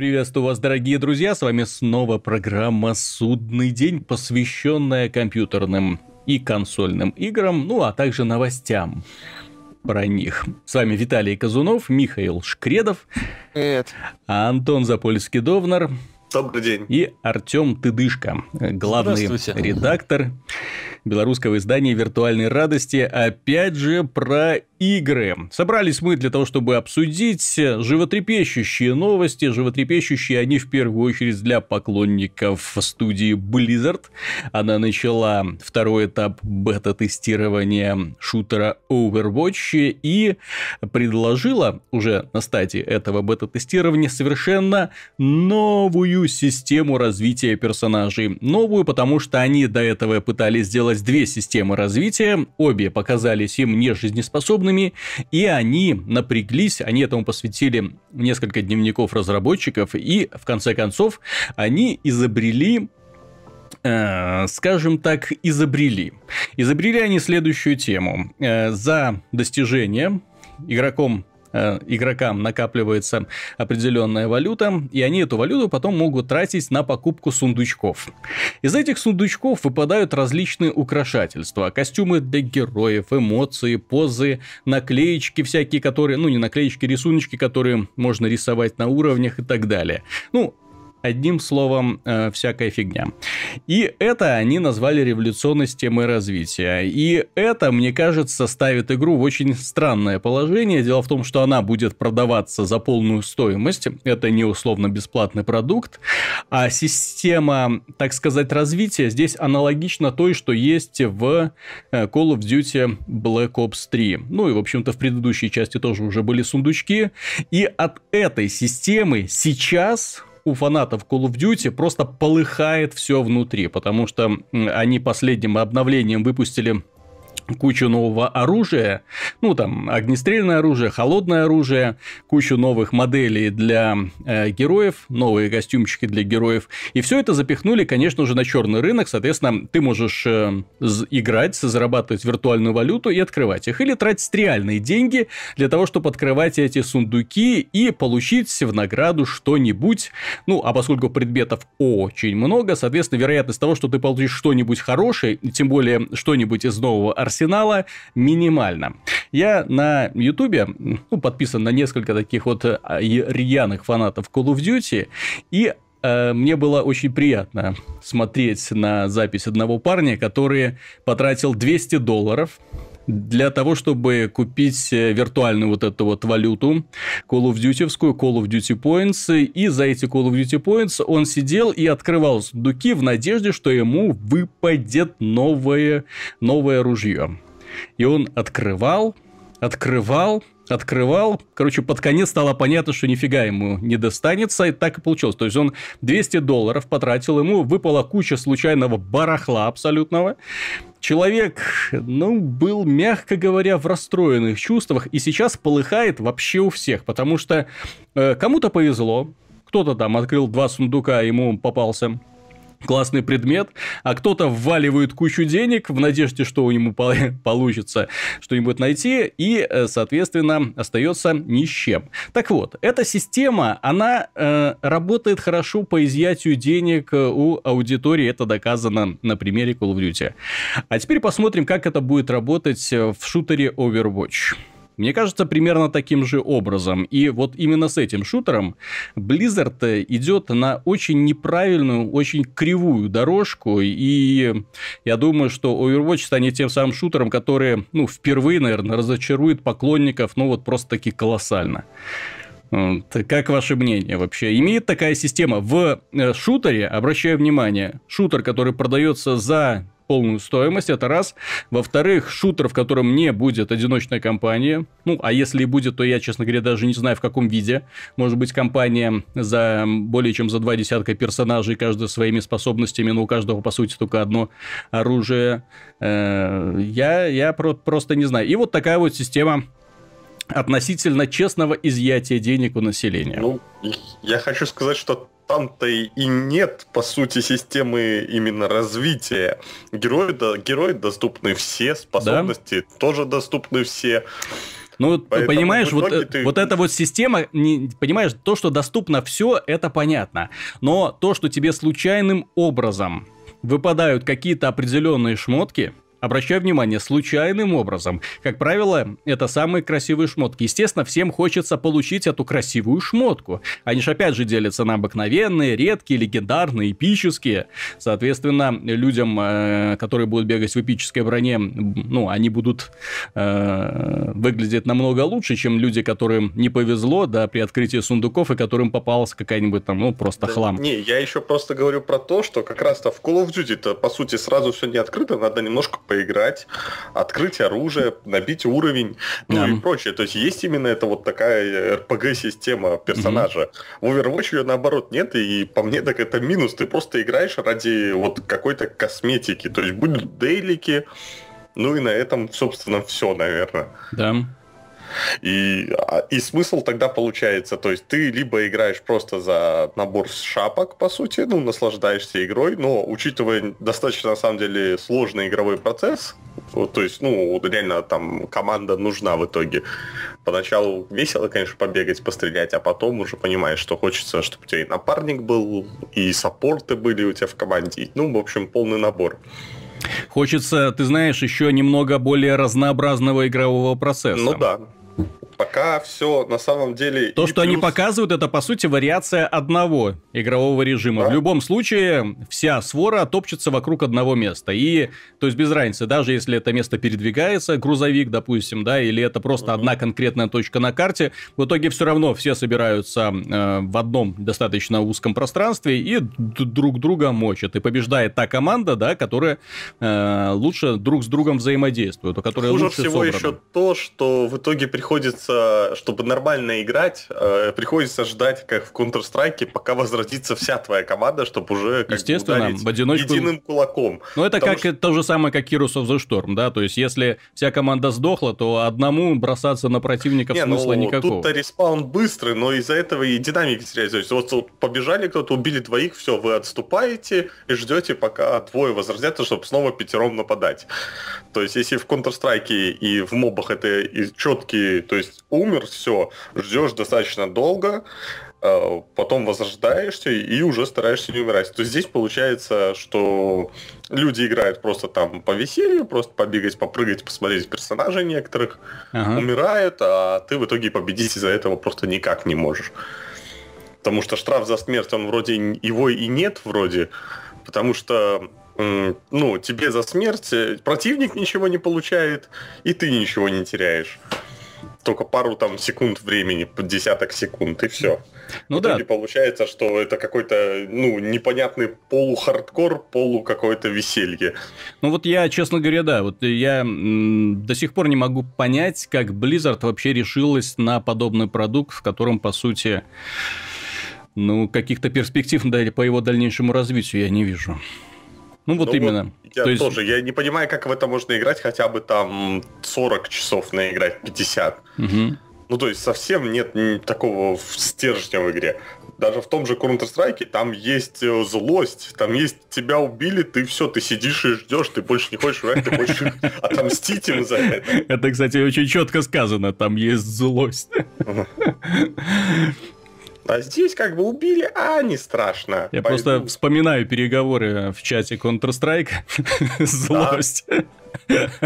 Приветствую вас, дорогие друзья, с вами снова программа «Судный день», посвященная компьютерным и консольным играм, ну а также новостям про них. С вами Виталий Казунов, Михаил Шкредов, Привет. Антон Запольский-Довнар Добрый день. и Артем Тыдышко, главный редактор белорусского издания «Виртуальной радости». Опять же про игры. Собрались мы для того, чтобы обсудить животрепещущие новости. Животрепещущие они в первую очередь для поклонников студии Blizzard. Она начала второй этап бета-тестирования шутера Overwatch и предложила уже на стадии этого бета-тестирования совершенно новую систему развития персонажей. Новую, потому что они до этого пытались сделать две системы развития, обе показались им нежизнеспособными, и они напряглись, они этому посвятили несколько дневников разработчиков, и в конце концов они изобрели э, скажем так, изобрели. Изобрели они следующую тему. Э, За достижение игроком игрокам накапливается определенная валюта, и они эту валюту потом могут тратить на покупку сундучков. Из этих сундучков выпадают различные украшательства, костюмы для героев, эмоции, позы, наклеечки всякие, которые, ну не наклеечки, рисуночки, которые можно рисовать на уровнях и так далее. Ну, Одним словом, э, всякая фигня. И это они назвали революционной системой развития. И это, мне кажется, ставит игру в очень странное положение. Дело в том, что она будет продаваться за полную стоимость. Это не условно-бесплатный продукт. А система, так сказать, развития здесь аналогична той, что есть в э, Call of Duty Black Ops 3. Ну и, в общем-то, в предыдущей части тоже уже были сундучки. И от этой системы сейчас у фанатов Call of Duty просто полыхает все внутри, потому что они последним обновлением выпустили кучу нового оружия, ну там огнестрельное оружие, холодное оружие, кучу новых моделей для э, героев, новые костюмчики для героев, и все это запихнули, конечно же, на черный рынок, соответственно, ты можешь э, играть, зарабатывать виртуальную валюту и открывать их, или тратить реальные деньги для того, чтобы открывать эти сундуки и получить в награду что-нибудь, ну, а поскольку предметов очень много, соответственно, вероятность того, что ты получишь что-нибудь хорошее, тем более что-нибудь из нового арсенала, минимальна. Я на Ютубе ну, подписан на несколько таких вот э, рьяных фанатов Call of Duty, и э, мне было очень приятно смотреть на запись одного парня, который потратил 200 долларов для того, чтобы купить э, виртуальную вот эту вот валюту Call of Duty, Call of Duty Points, и за эти Call of Duty Points он сидел и открывал сундуки в надежде, что ему выпадет новое, новое ружье. И он открывал, открывал, открывал. Короче, под конец стало понятно, что нифига ему не достанется, и так и получилось. То есть, он 200 долларов потратил, ему выпала куча случайного барахла абсолютного. Человек, ну, был, мягко говоря, в расстроенных чувствах, и сейчас полыхает вообще у всех, потому что э, кому-то повезло, кто-то там открыл два сундука, ему попался классный предмет, а кто-то вваливает кучу денег в надежде, что у него по- получится что-нибудь найти, и, э, соответственно, остается ни с чем. Так вот, эта система, она э, работает хорошо по изъятию денег э, у аудитории, это доказано на примере Call of Duty. А теперь посмотрим, как это будет работать э, в шутере Overwatch. Мне кажется, примерно таким же образом. И вот именно с этим шутером Blizzard э, идет на очень неправильную, очень кривую дорожку. И я думаю, что Overwatch станет тем самым шутером, который, ну, впервые, наверное, разочарует поклонников, ну, вот просто таки колоссально. Как ваше мнение вообще? Имеет такая система в э, шутере, обращаю внимание, шутер, который продается за полную стоимость, это раз. Во-вторых, шутер, в котором не будет одиночная компания. Ну, а если и будет, то я, честно говоря, даже не знаю, в каком виде. Может быть, компания за более чем за два десятка персонажей, каждый своими способностями, но у каждого, по сути, только одно оружие. Э, Я, я про- просто не знаю. И вот такая вот система относительно честного изъятия денег у населения. Ну, я хочу сказать, что там-то и нет, по сути, системы именно развития. Герои, да, герои доступны все, способности тоже доступны все. Ну, Поэтому понимаешь, вот, э, ты... вот эта вот система, не, понимаешь, то, что доступно все, это понятно. Но то, что тебе случайным образом выпадают какие-то определенные шмотки, Обращаю внимание, случайным образом. Как правило, это самые красивые шмотки. Естественно, всем хочется получить эту красивую шмотку. Они же опять же делятся на обыкновенные, редкие, легендарные, эпические. Соответственно, людям, э, которые будут бегать в эпической броне, ну, они будут э, выглядеть намного лучше, чем люди, которым не повезло, да, при открытии сундуков, и которым попалась какая-нибудь там, ну, просто да, хлам. Не, я еще просто говорю про то, что как раз-то в Call of Duty-то, по сути, сразу все не открыто, надо немножко поиграть, открыть оружие, набить уровень, ну да. и прочее. То есть есть именно это вот такая RPG-система персонажа. Угу. В Overwatch ее наоборот нет, и по мне так это минус. Ты просто играешь ради вот какой-то косметики. То есть будут дейлики, ну и на этом, собственно, все, наверное. Да. И, а, и смысл тогда получается, то есть ты либо играешь просто за набор шапок, по сути, ну, наслаждаешься игрой, но учитывая достаточно, на самом деле, сложный игровой процесс, то есть, ну, реально там команда нужна в итоге. Поначалу весело, конечно, побегать, пострелять, а потом уже понимаешь, что хочется, чтобы у тебя и напарник был, и саппорты были у тебя в команде, ну, в общем, полный набор. Хочется, ты знаешь, еще немного более разнообразного игрового процесса. Ну да пока все на самом деле... То, что плюс... они показывают, это по сути вариация одного игрового режима. Да? В любом случае, вся свора топчется вокруг одного места. И, то есть, без разницы, даже если это место передвигается, грузовик, допустим, да, или это просто угу. одна конкретная точка на карте, в итоге все равно все собираются э, в одном достаточно узком пространстве и друг друга мочат. И побеждает та команда, да, которая э, лучше друг с другом взаимодействует, у которой Хуже лучше всего собрана. еще то, что в итоге приходится приходится, чтобы нормально играть, э, приходится ждать, как в Counter-Strike, пока возродится вся твоя команда, чтобы уже как Естественно, в одиночку... единым кулаком. Ну, это как что... то же самое, как Heroes of the Storm, да, то есть если вся команда сдохла, то одному бросаться на противника Не, смысла ну, никакого. Тут-то респаун быстрый, но из-за этого и динамики теряется. То есть вот, вот побежали кто-то, убили двоих, все, вы отступаете и ждете, пока двое возродятся, чтобы снова пятером нападать. То есть если в Counter-Strike и в мобах это четкие, то есть умер, все, ждешь достаточно долго, э, потом возрождаешься и уже стараешься не умирать. То есть здесь получается, что люди играют просто там по веселью, просто побегать, попрыгать, посмотреть персонажей некоторых, ага. умирают, а ты в итоге победить из-за этого просто никак не можешь. Потому что штраф за смерть, он вроде его и нет вроде, потому что ну, тебе за смерть противник ничего не получает, и ты ничего не теряешь только пару там секунд времени, десяток секунд, и все. Ну в да. получается, что это какой-то, ну, непонятный полу-хардкор, полу какое-то веселье. Ну вот я, честно говоря, да, вот я до сих пор не могу понять, как Blizzard вообще решилась на подобный продукт, в котором, по сути, ну, каких-то перспектив по его дальнейшему развитию я не вижу. Ну вот ну, именно. Вот я То есть... тоже, я не понимаю, как в это можно играть хотя бы там 40 часов наиграть, 50. Угу. Ну, то есть совсем нет такого стержня в игре. Даже в том же Counter-Strike там есть э, злость, там есть тебя убили, ты все, ты сидишь и ждешь, ты больше не хочешь играть, ты хочешь отомстить им за это. Это, кстати, очень четко сказано, там есть злость. А здесь как бы убили, а не страшно. Я Пойду. просто вспоминаю переговоры в чате Counter-Strike. Злость.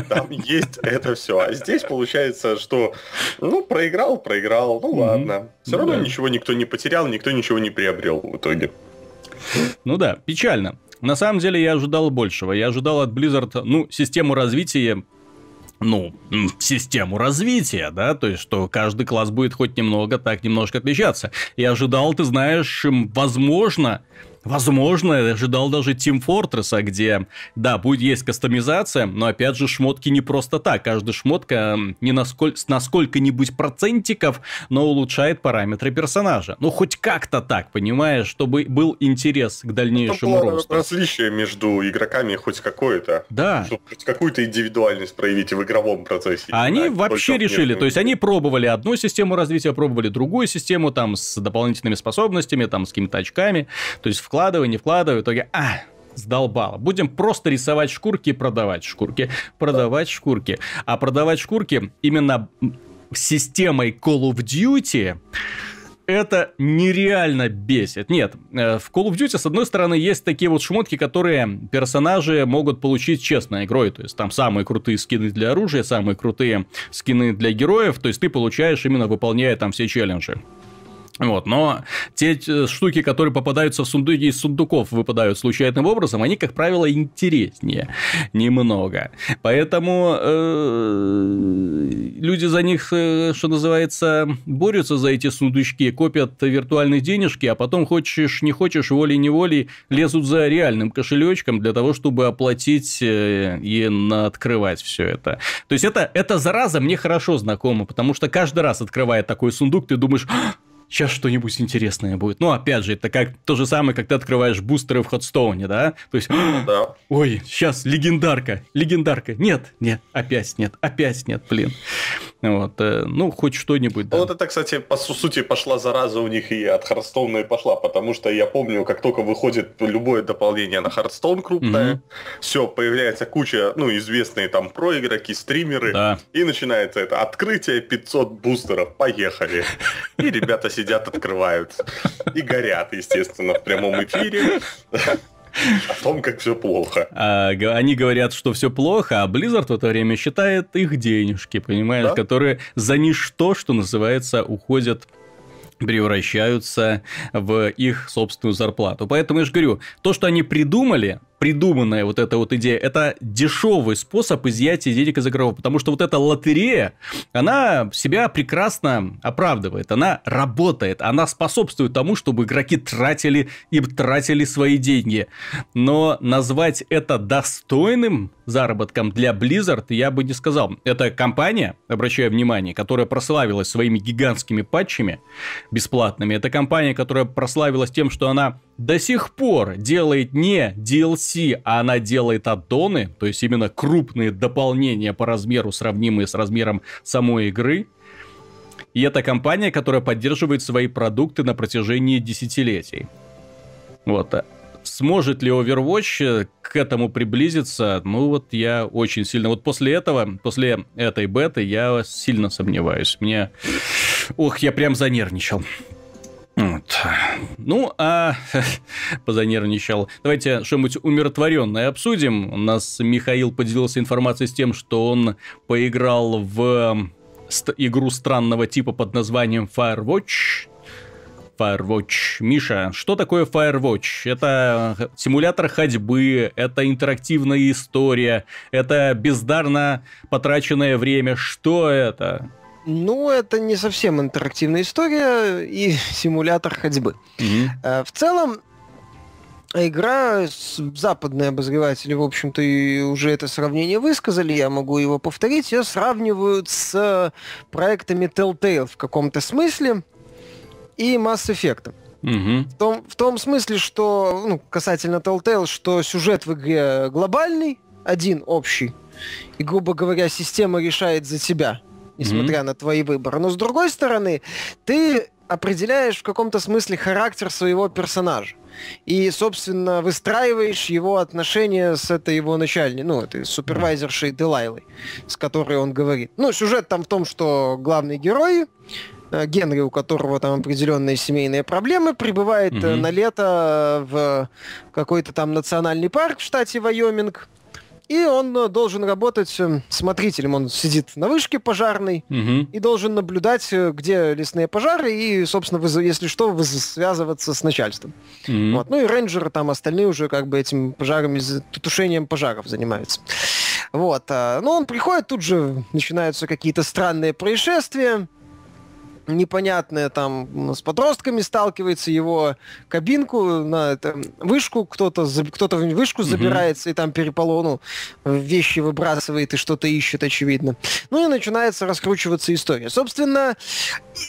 Там есть это все. А здесь получается, что ну, проиграл, проиграл, ну ладно. Все равно ничего никто не потерял, никто ничего не приобрел в итоге. Ну да, печально. На самом деле я ожидал большего. Я ожидал от Blizzard, ну, систему развития ну, систему развития, да, то есть, что каждый класс будет хоть немного так немножко отличаться. Я ожидал, ты знаешь, возможно, Возможно, я ожидал даже Team Fortress, где, да, будет есть кастомизация, но опять же шмотки не просто так. Каждая шмотка не на, сколь, на сколько-нибудь процентиков, но улучшает параметры персонажа. Ну, хоть как-то так, понимаешь, чтобы был интерес к дальнейшему ну, росту. различие между игроками хоть какое-то. Да. Чтобы хоть какую-то индивидуальность проявить в игровом процессе. А они вообще решили, то есть они пробовали одну систему развития, пробовали другую систему, там, с дополнительными способностями, там, с какими-то очками, то есть вкладывай, не вкладывай, в итоге, а, сдолбало. Будем просто рисовать шкурки и продавать шкурки. Продавать шкурки. А продавать шкурки именно системой Call of Duty, это нереально бесит. Нет, э, в Call of Duty, с одной стороны, есть такие вот шмотки, которые персонажи могут получить честной игрой. То есть, там самые крутые скины для оружия, самые крутые скины для героев. То есть, ты получаешь именно выполняя там все челленджи. Вот, но те э, штуки, которые попадаются в сундуки из сундуков, выпадают случайным образом, они, как правило, интереснее немного. Поэтому э, люди за них, э, что называется, борются за эти сундучки, копят виртуальные денежки, а потом хочешь, не хочешь, волей-неволей лезут за реальным кошелечком для того, чтобы оплатить и открывать все это. То есть это, это зараза мне хорошо знакома, потому что каждый раз, открывая такой сундук, ты думаешь, сейчас что-нибудь интересное будет. Ну, опять же, это как то же самое, как ты открываешь бустеры в Hearthstone е, да? То есть, да. ой, сейчас легендарка, легендарка. Нет, нет, опять нет, опять нет, блин. Вот, э, ну, хоть что-нибудь. Да. Вот это, кстати, по сути, пошла зараза у них и от Hearthstone а и пошла, потому что я помню, как только выходит любое дополнение на Hearthstone крупное, mm все, появляется куча, ну, известные там проигроки, стримеры, да. и начинается это открытие 500 бустеров, поехали. И ребята сидят, открывают. И горят, естественно, в прямом эфире. О том, как все плохо. А, они говорят, что все плохо, а Blizzard в это время считает их денежки, понимаешь, да? которые за ничто, что называется, уходят превращаются в их собственную зарплату. Поэтому я же говорю, то, что они придумали, придуманная вот эта вот идея, это дешевый способ изъятия денег из игроков, потому что вот эта лотерея, она себя прекрасно оправдывает, она работает, она способствует тому, чтобы игроки тратили и тратили свои деньги. Но назвать это достойным заработком для Blizzard я бы не сказал. Это компания, обращаю внимание, которая прославилась своими гигантскими патчами бесплатными. Это компания, которая прославилась тем, что она до сих пор делает не DLC, а она делает аддоны, то есть именно крупные дополнения по размеру, сравнимые с размером самой игры. И это компания, которая поддерживает свои продукты на протяжении десятилетий. Вот. Сможет ли Overwatch к этому приблизиться? Ну вот я очень сильно... Вот после этого, после этой беты я сильно сомневаюсь. Мне... Ох, я прям занервничал. Вот. Ну, а позанервничал. Давайте что-нибудь умиротворенное обсудим. У нас Михаил поделился информацией с тем, что он поиграл в игру странного типа под названием Firewatch. Firewatch. Миша, что такое Firewatch? Это симулятор ходьбы, это интерактивная история, это бездарно потраченное время. Что это? Ну, это не совсем интерактивная история и симулятор ходьбы. Mm-hmm. В целом, игра, западные обозреватели, в общем-то, и уже это сравнение высказали, я могу его повторить, ее сравнивают с проектами Telltale в каком-то смысле и Mass Effect. Угу. В, том, в том смысле, что, ну, касательно Telltale, что сюжет в игре глобальный, один общий, и, грубо говоря, система решает за тебя – несмотря mm-hmm. на твои выборы. Но с другой стороны, ты определяешь в каком-то смысле характер своего персонажа. И, собственно, выстраиваешь его отношения с этой его начальной, ну, этой супервайзершей Делайлой, с которой он говорит. Ну, сюжет там в том, что главный герой, э, Генри, у которого там определенные семейные проблемы, прибывает mm-hmm. на лето в какой-то там национальный парк в штате Вайоминг, и он э, должен работать э, смотрителем. Он сидит на вышке пожарной угу. и должен наблюдать, э, где лесные пожары, и, собственно, если что, связываться с начальством. Угу. Вот. Ну и рейнджеры там остальные уже как бы этим пожарами, тушением пожаров занимаются. Вот. А, ну, он приходит, тут же начинаются какие-то странные происшествия непонятное там с подростками сталкивается, его кабинку на это, вышку, кто-то кто-то в вышку mm-hmm. забирается и там переполону вещи выбрасывает и что-то ищет, очевидно. Ну и начинается раскручиваться история. Собственно,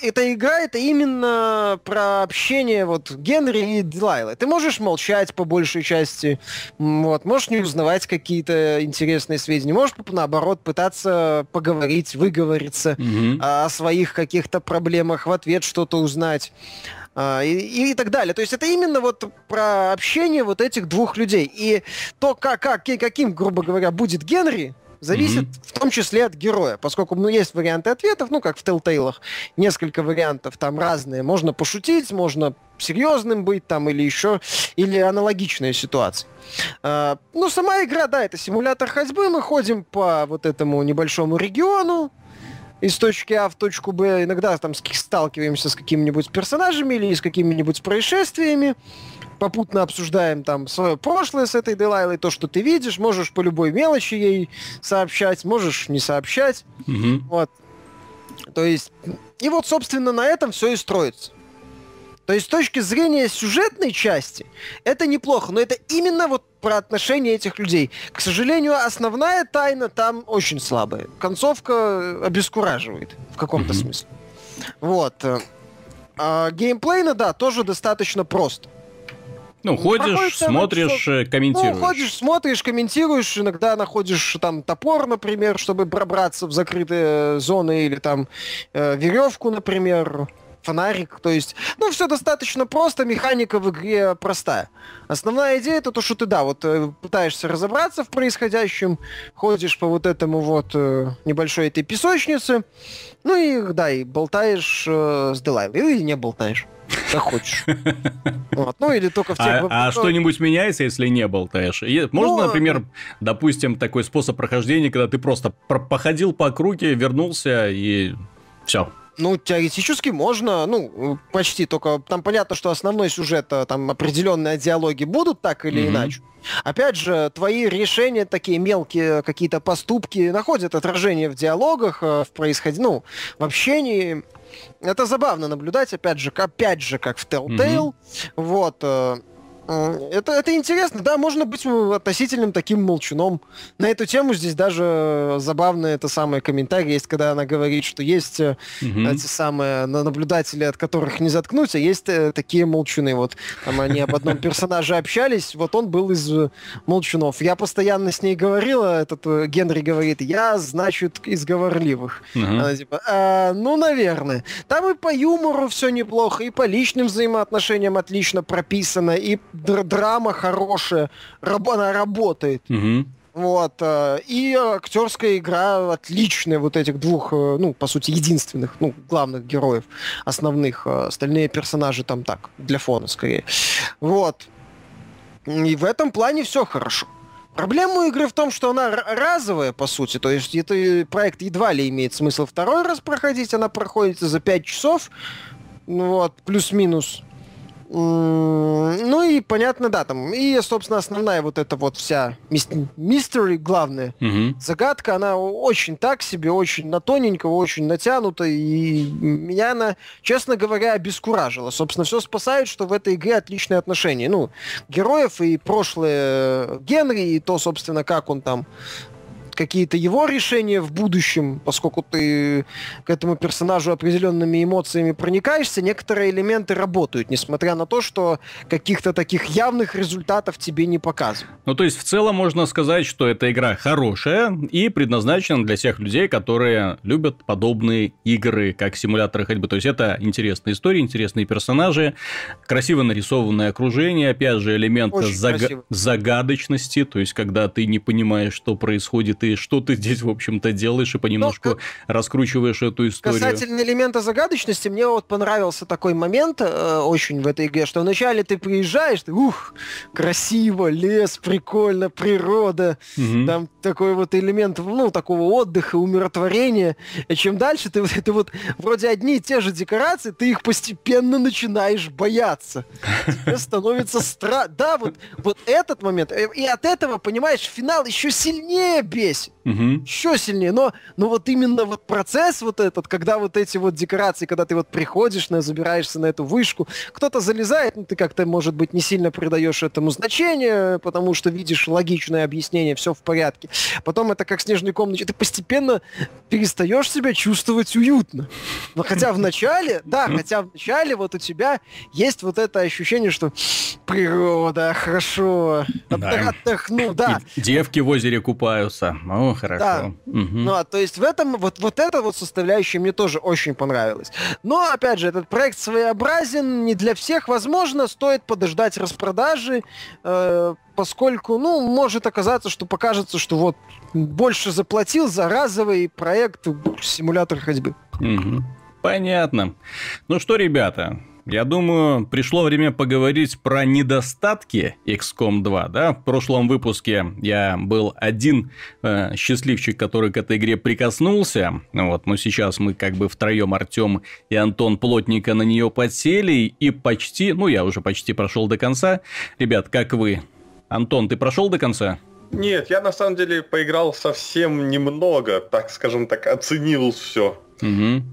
эта игра это именно про общение вот Генри и Дилайла. Ты можешь молчать по большей части, вот, можешь не узнавать какие-то интересные сведения, можешь наоборот пытаться поговорить, выговориться mm-hmm. о своих каких-то проблемах в ответ что-то узнать. А, и, и так далее. То есть это именно вот про общение вот этих двух людей. И то, как, как, каким, грубо говоря, будет Генри, Зависит mm-hmm. в том числе от героя, поскольку ну, есть варианты ответов, ну, как в Telltale, несколько вариантов там разные. Можно пошутить, можно серьезным быть там или еще, или аналогичная ситуация. А, ну, сама игра, да, это симулятор ходьбы, мы ходим по вот этому небольшому региону, из точки А в точку Б, иногда там сталкиваемся с какими-нибудь персонажами или с какими-нибудь происшествиями, попутно обсуждаем там свое прошлое с этой Делайлой, то, что ты видишь, можешь по любой мелочи ей сообщать, можешь не сообщать. Угу. Вот. То есть, и вот, собственно, на этом все и строится. То есть с точки зрения сюжетной части это неплохо, но это именно вот про отношения этих людей. К сожалению, основная тайна там очень слабая. Концовка обескураживает в каком-то mm-hmm. смысле. Вот. А геймплейно, да, тоже достаточно просто. Ну, ходишь, смотришь, все... Э, комментируешь. Ну, ходишь, смотришь, комментируешь, иногда находишь там топор, например, чтобы пробраться в закрытые зоны, или там э, веревку, например фонарик, то есть, ну, все достаточно просто, механика в игре простая. Основная идея это то, что ты, да, вот э, пытаешься разобраться в происходящем, ходишь по вот этому вот э, небольшой этой песочнице, ну и, да, и болтаешь э, с Делайлой, или не болтаешь. Как хочешь. Вот. Ну, или только в тех... А, а что-нибудь меняется, если не болтаешь? Можно, ну, например, допустим, такой способ прохождения, когда ты просто походил по округе, вернулся и все. Ну, теоретически можно, ну, почти, только там понятно, что основной сюжет, э, там определенные диалоги будут так или mm-hmm. иначе. Опять же, твои решения, такие мелкие какие-то поступки, находят отражение в диалогах, э, в происходе, ну, в общении. Это забавно наблюдать, опять же, опять же, как в Telltale. Mm-hmm. Вот. Э, это, это интересно, да, можно быть относительным таким молчуном. На эту тему здесь даже забавно это самое комментарий есть, когда она говорит, что есть угу. эти самые наблюдатели, от которых не заткнуть, а есть э, такие молчуны. Вот там они об одном персонаже общались, вот он был из э, молчунов. Я постоянно с ней говорила, этот Генри говорит, я, значит, из говорливых. Угу. Она типа, а, ну, наверное. Там и по юмору все неплохо, и по личным взаимоотношениям отлично прописано, и драма хорошая, раб, она работает. Угу. Вот. Э, и актерская игра отличная вот этих двух, э, ну, по сути, единственных, ну, главных героев, основных. Э, остальные персонажи там так, для фона скорее. Вот. И в этом плане все хорошо. Проблема игры в том, что она разовая, по сути. То есть это проект едва ли имеет смысл второй раз проходить. Она проходится за 5 часов. Ну вот, плюс-минус. Ну и понятно, да, там. И, собственно, основная вот эта вот вся мистери, главная угу. загадка, она очень так себе, очень на тоненького, очень натянута. И меня она, честно говоря, обескуражила. Собственно, все спасает, что в этой игре отличные отношения. Ну, героев и прошлое Генри, и то, собственно, как он там какие-то его решения в будущем, поскольку ты к этому персонажу определенными эмоциями проникаешься, некоторые элементы работают, несмотря на то, что каких-то таких явных результатов тебе не показывают. Ну, то есть, в целом можно сказать, что эта игра хорошая и предназначена для всех людей, которые любят подобные игры, как симуляторы ходьбы. То есть, это интересная история, интересные персонажи, красиво нарисованное окружение, опять же, элемент заг... загадочности, то есть, когда ты не понимаешь, что происходит ты, что ты здесь, в общем-то, делаешь, и понемножку ну, раскручиваешь эту историю. Касательно элемента загадочности, мне вот понравился такой момент э, очень в этой игре, что вначале ты приезжаешь, ты, ух, красиво, лес, прикольно, природа, угу. там такой вот элемент, ну, такого отдыха, умиротворения. И чем дальше ты, ты вот вроде одни и те же декорации, ты их постепенно начинаешь бояться. Тебе становится страшно. Да, вот, вот этот момент. Э, и от этого, понимаешь, финал еще сильнее бесит бесит. Угу. Еще сильнее. Но, но вот именно вот процесс вот этот, когда вот эти вот декорации, когда ты вот приходишь, на, забираешься на эту вышку, кто-то залезает, ну, ты как-то, может быть, не сильно придаешь этому значение, потому что видишь логичное объяснение, все в порядке. Потом это как снежный ком, ты постепенно перестаешь себя чувствовать уютно. Но хотя в начале, да, хотя в начале вот у тебя есть вот это ощущение, что природа, хорошо, да. отдохну, да. Девки в озере купаются. ну хорошо. Да. Угу. Ну, а то есть в этом, вот, вот эта вот составляющая мне тоже очень понравилась. Но, опять же, этот проект своеобразен, не для всех. Возможно, стоит подождать распродажи, э, поскольку, ну, может оказаться, что покажется, что вот больше заплатил за разовый проект симулятор ходьбы. Понятно. Ну что, ребята, я думаю, пришло время поговорить про недостатки XCOM 2. Да? В прошлом выпуске я был один э, счастливчик, который к этой игре прикоснулся. Вот, но сейчас мы как бы втроем, Артем и Антон плотненько на нее подсели и почти, ну я уже почти прошел до конца. Ребят, как вы? Антон, ты прошел до конца? Нет, я на самом деле поиграл совсем немного, так скажем так, оценил все. Угу.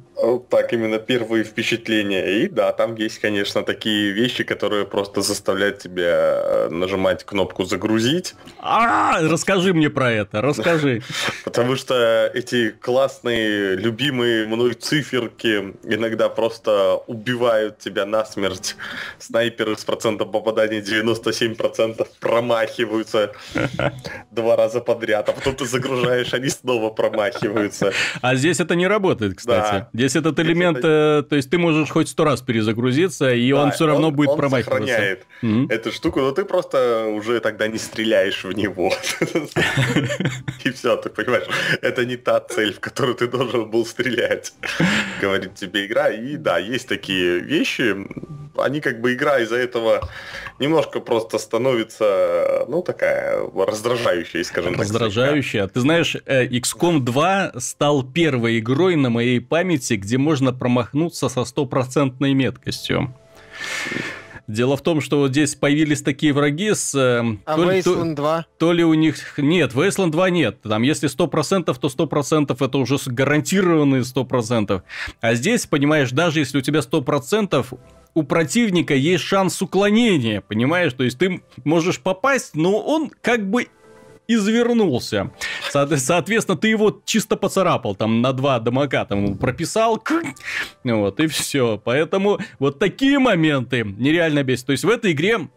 Так, именно первые впечатления. И да, там есть, конечно, такие вещи, которые просто заставляют тебя э, нажимать кнопку «Загрузить». А, расскажи мне про это, расскажи. Потому что эти классные, любимые мной циферки иногда просто убивают тебя насмерть. Снайперы с процентом попадания 97% промахиваются два раза подряд, а потом ты загружаешь, они снова промахиваются. А здесь это не работает, кстати. Здесь этот элемент, это... то есть ты можешь хоть сто раз перезагрузиться, и да, он все равно он, будет он промахиваться. сохраняет mm-hmm. эту штуку, но ты просто уже тогда не стреляешь в него. И все, ты понимаешь, это не та цель, в которую ты должен был стрелять, говорит тебе игра. И да, есть такие вещи, они как бы игра из-за этого немножко просто становится, ну, такая раздражающая, скажем так. Раздражающая. Ты знаешь, э, XCOM 2 стал первой игрой на моей памяти, где можно промахнуться со стопроцентной меткостью. Дело в том, что вот здесь появились такие враги с... Э, а то, Wasteland 2? То, то ли у них... Нет, Wasteland 2 нет. Там если 100%, то 100% это уже гарантированные 100%. А здесь, понимаешь, даже если у тебя 100%, у противника есть шанс уклонения, понимаешь? То есть ты можешь попасть, но он как бы извернулся. Соответственно, ты его чисто поцарапал там на два дамака, там прописал, вот, и все. Поэтому вот такие моменты нереально бесит. То есть в этой игре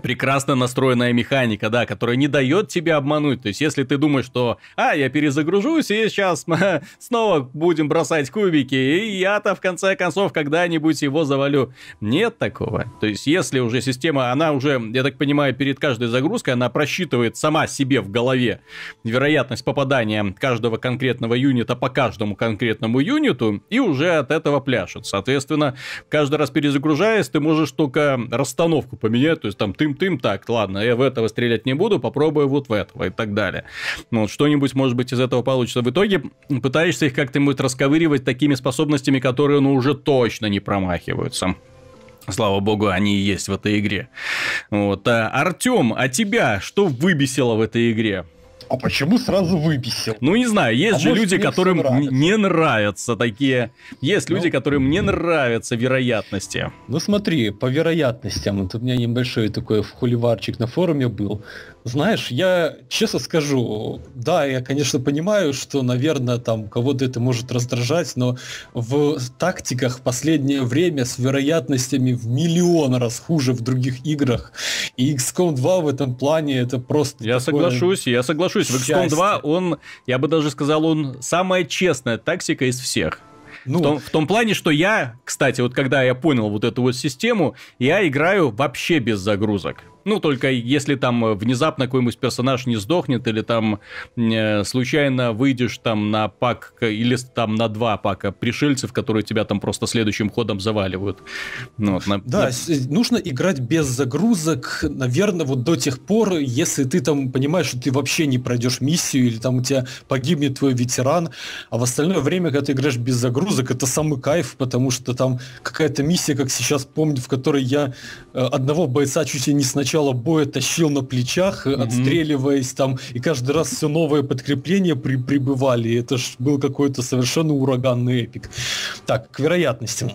прекрасно настроенная механика, да, которая не дает тебе обмануть. То есть, если ты думаешь, что, а, я перезагружусь, и сейчас снова будем бросать кубики, и я-то в конце концов когда-нибудь его завалю. Нет такого. То есть, если уже система, она уже, я так понимаю, перед каждой загрузкой, она просчитывает сама себе в голове вероятность попадания каждого конкретного юнита по каждому конкретному юниту, и уже от этого пляшет. Соответственно, каждый раз перезагружаясь, ты можешь только расстановку поменять, то есть там тым-тым, так, ладно, я в этого стрелять не буду, попробую вот в этого и так далее. Ну, вот что-нибудь, может быть, из этого получится. В итоге пытаешься их как-то расковыривать такими способностями, которые, ну, уже точно не промахиваются. Слава богу, они и есть в этой игре. Вот. А, Артем, а тебя что выбесило в этой игре? А почему сразу выбесил? Ну, не знаю, есть а же люди, которым нравится. не нравятся такие... Есть ну, люди, которым не нравятся вероятности. Ну, смотри, по вероятностям, вот у меня небольшой такой хуливарчик на форуме был. Знаешь, я честно скажу, да, я, конечно, понимаю, что, наверное, там кого-то это может раздражать, но в тактиках в последнее время с вероятностями в миллион раз хуже в других играх. И XCOM 2 в этом плане это просто... Я соглашусь, я соглашусь. В XCOM 2 он, я бы даже сказал, он самая честная тактика из всех. Ну, в, том, в том плане, что я, кстати, вот когда я понял вот эту вот систему, я играю вообще без загрузок. Ну, только если там э, внезапно какой-нибудь персонаж не сдохнет, или там э, случайно выйдешь там на пак, или там на два пака пришельцев, которые тебя там просто следующим ходом заваливают. Ну, вот, на, да, на... нужно играть без загрузок, наверное, вот до тех пор, если ты там понимаешь, что ты вообще не пройдешь миссию, или там у тебя погибнет твой ветеран, а в остальное время, когда ты играешь без загрузок, это самый кайф, потому что там какая-то миссия, как сейчас помню, в которой я э, одного бойца чуть ли не сначала начала боя тащил на плечах, mm-hmm. отстреливаясь там, и каждый раз все новое подкрепление при, прибывали. Это ж был какой-то совершенно ураганный эпик. Так, к вероятностям.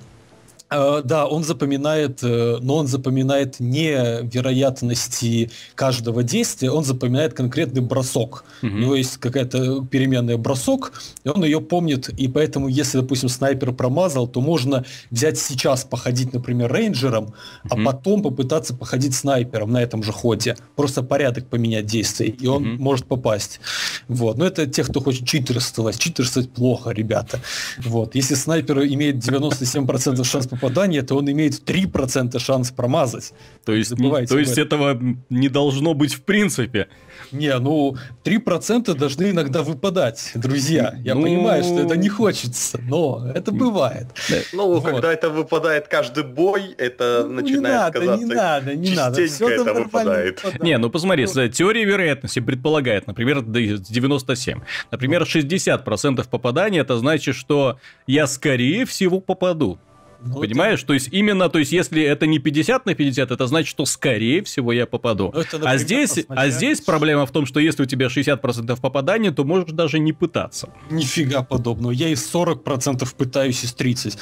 Uh, да, он запоминает, uh, но он запоминает не вероятности каждого действия, он запоминает конкретный бросок. Uh-huh. У него есть какая-то переменная бросок, и он ее помнит, и поэтому, если, допустим, снайпер промазал, то можно взять сейчас походить, например, рейнджером, uh-huh. а потом попытаться походить снайпером на этом же ходе. Просто порядок поменять действий, и он uh-huh. может попасть. Вот. Но это те, кто хочет читерствовать. Читерствовать плохо, ребята. Вот. Если снайпер имеет 97% шанс попадания, то он имеет 3% шанс промазать. То есть, то есть этого не должно быть в принципе. Не, ну 3% должны иногда выпадать, друзья. Я ну... понимаю, что это не хочется, но это бывает. Ну, вот. когда это выпадает каждый бой, это ну, начинает не надо, казаться. Не надо, не надо. Все это выпадает. выпадает. Не, ну посмотри, ну... теория вероятности предполагает, например, 97. Например, 60% попадания, это значит, что я скорее всего попаду. Ну, Понимаешь? Это... То есть именно, то есть если это не 50 на 50, это значит, что скорее всего я попаду. Ну, это, например, а здесь, а здесь проблема в том, что если у тебя 60% попадания, то можешь даже не пытаться. Нифига подобного. Я из 40% пытаюсь из 30.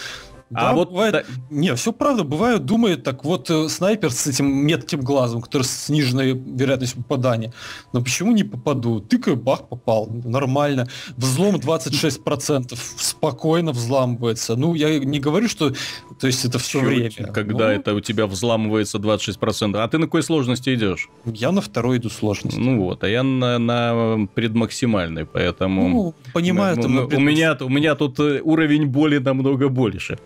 Да, а вот бывает... Да... Не, все правда, бывает, думает, так вот э, снайпер с этим метким глазом, который с сниженной вероятностью попадания. Но почему не попаду? Тыкаю, бах, попал. Нормально. Взлом 26%. Спокойно взламывается. Ну, я не говорю, что... То есть это все Чуть, время. Когда ну... это у тебя взламывается 26%. А ты на какой сложности идешь? Я на второй иду сложности. Ну вот, а я на, на предмаксимальной, поэтому... Ну, понимаю, там... У, у, меня, у меня тут э, уровень боли намного больше.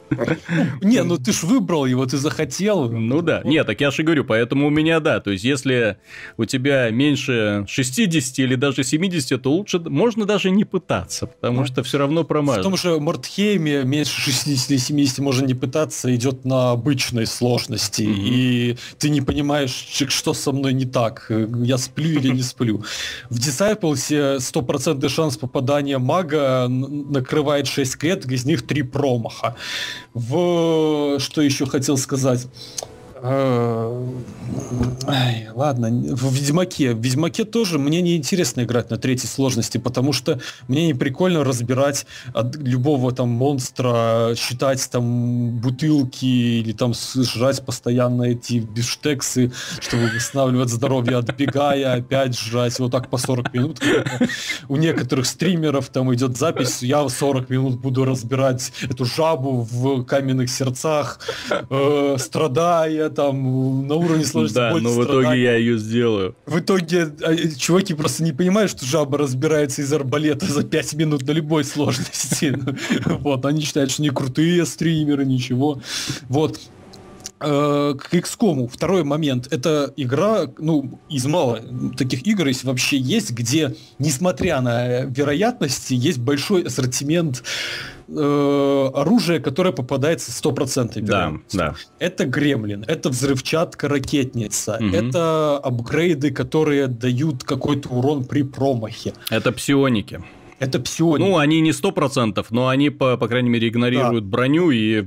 Не, ну ты ж выбрал его, ты захотел. Ну да. Нет, так я же говорю, поэтому у меня да. То есть, если у тебя меньше 60 или даже 70, то лучше можно даже не пытаться, потому что все равно промажешь. Потому что Мортхейме меньше 60 или 70 можно не пытаться, идет на обычной сложности. И ты не понимаешь, что со мной не так. Я сплю или не сплю. В Disciples стопроцентный шанс попадания мага накрывает 6 клеток, из них 3 промаха. В что еще хотел сказать? Ай, ладно, в Ведьмаке. В Ведьмаке тоже мне не интересно играть на третьей сложности, потому что мне не прикольно разбирать от любого там монстра, считать там бутылки или там жрать постоянно эти биштексы, чтобы восстанавливать здоровье, отбегая, опять жрать. Вот так по 40 минут. У некоторых стримеров там идет запись, я 40 минут буду разбирать эту жабу в каменных сердцах, э, страдая, там на уровне сложности Да, но в итоге я ее сделаю. В итоге а, чуваки просто не понимают, что жаба разбирается из арбалета за 5 минут на любой сложности. Вот, они считают, что не крутые стримеры, ничего. Вот э, к XCOM. Второй момент. Это игра, ну, из мало таких игр, если вообще есть, где, несмотря на вероятности, есть большой ассортимент э, оружие, которое попадается 100% да, да. Это гремлин, это взрывчатка ракетница, угу. это апгрейды, которые дают какой-то урон при промахе. Это псионики. Это псионики. Ну, они не 100%, но они, по, по крайней мере, игнорируют да. броню и...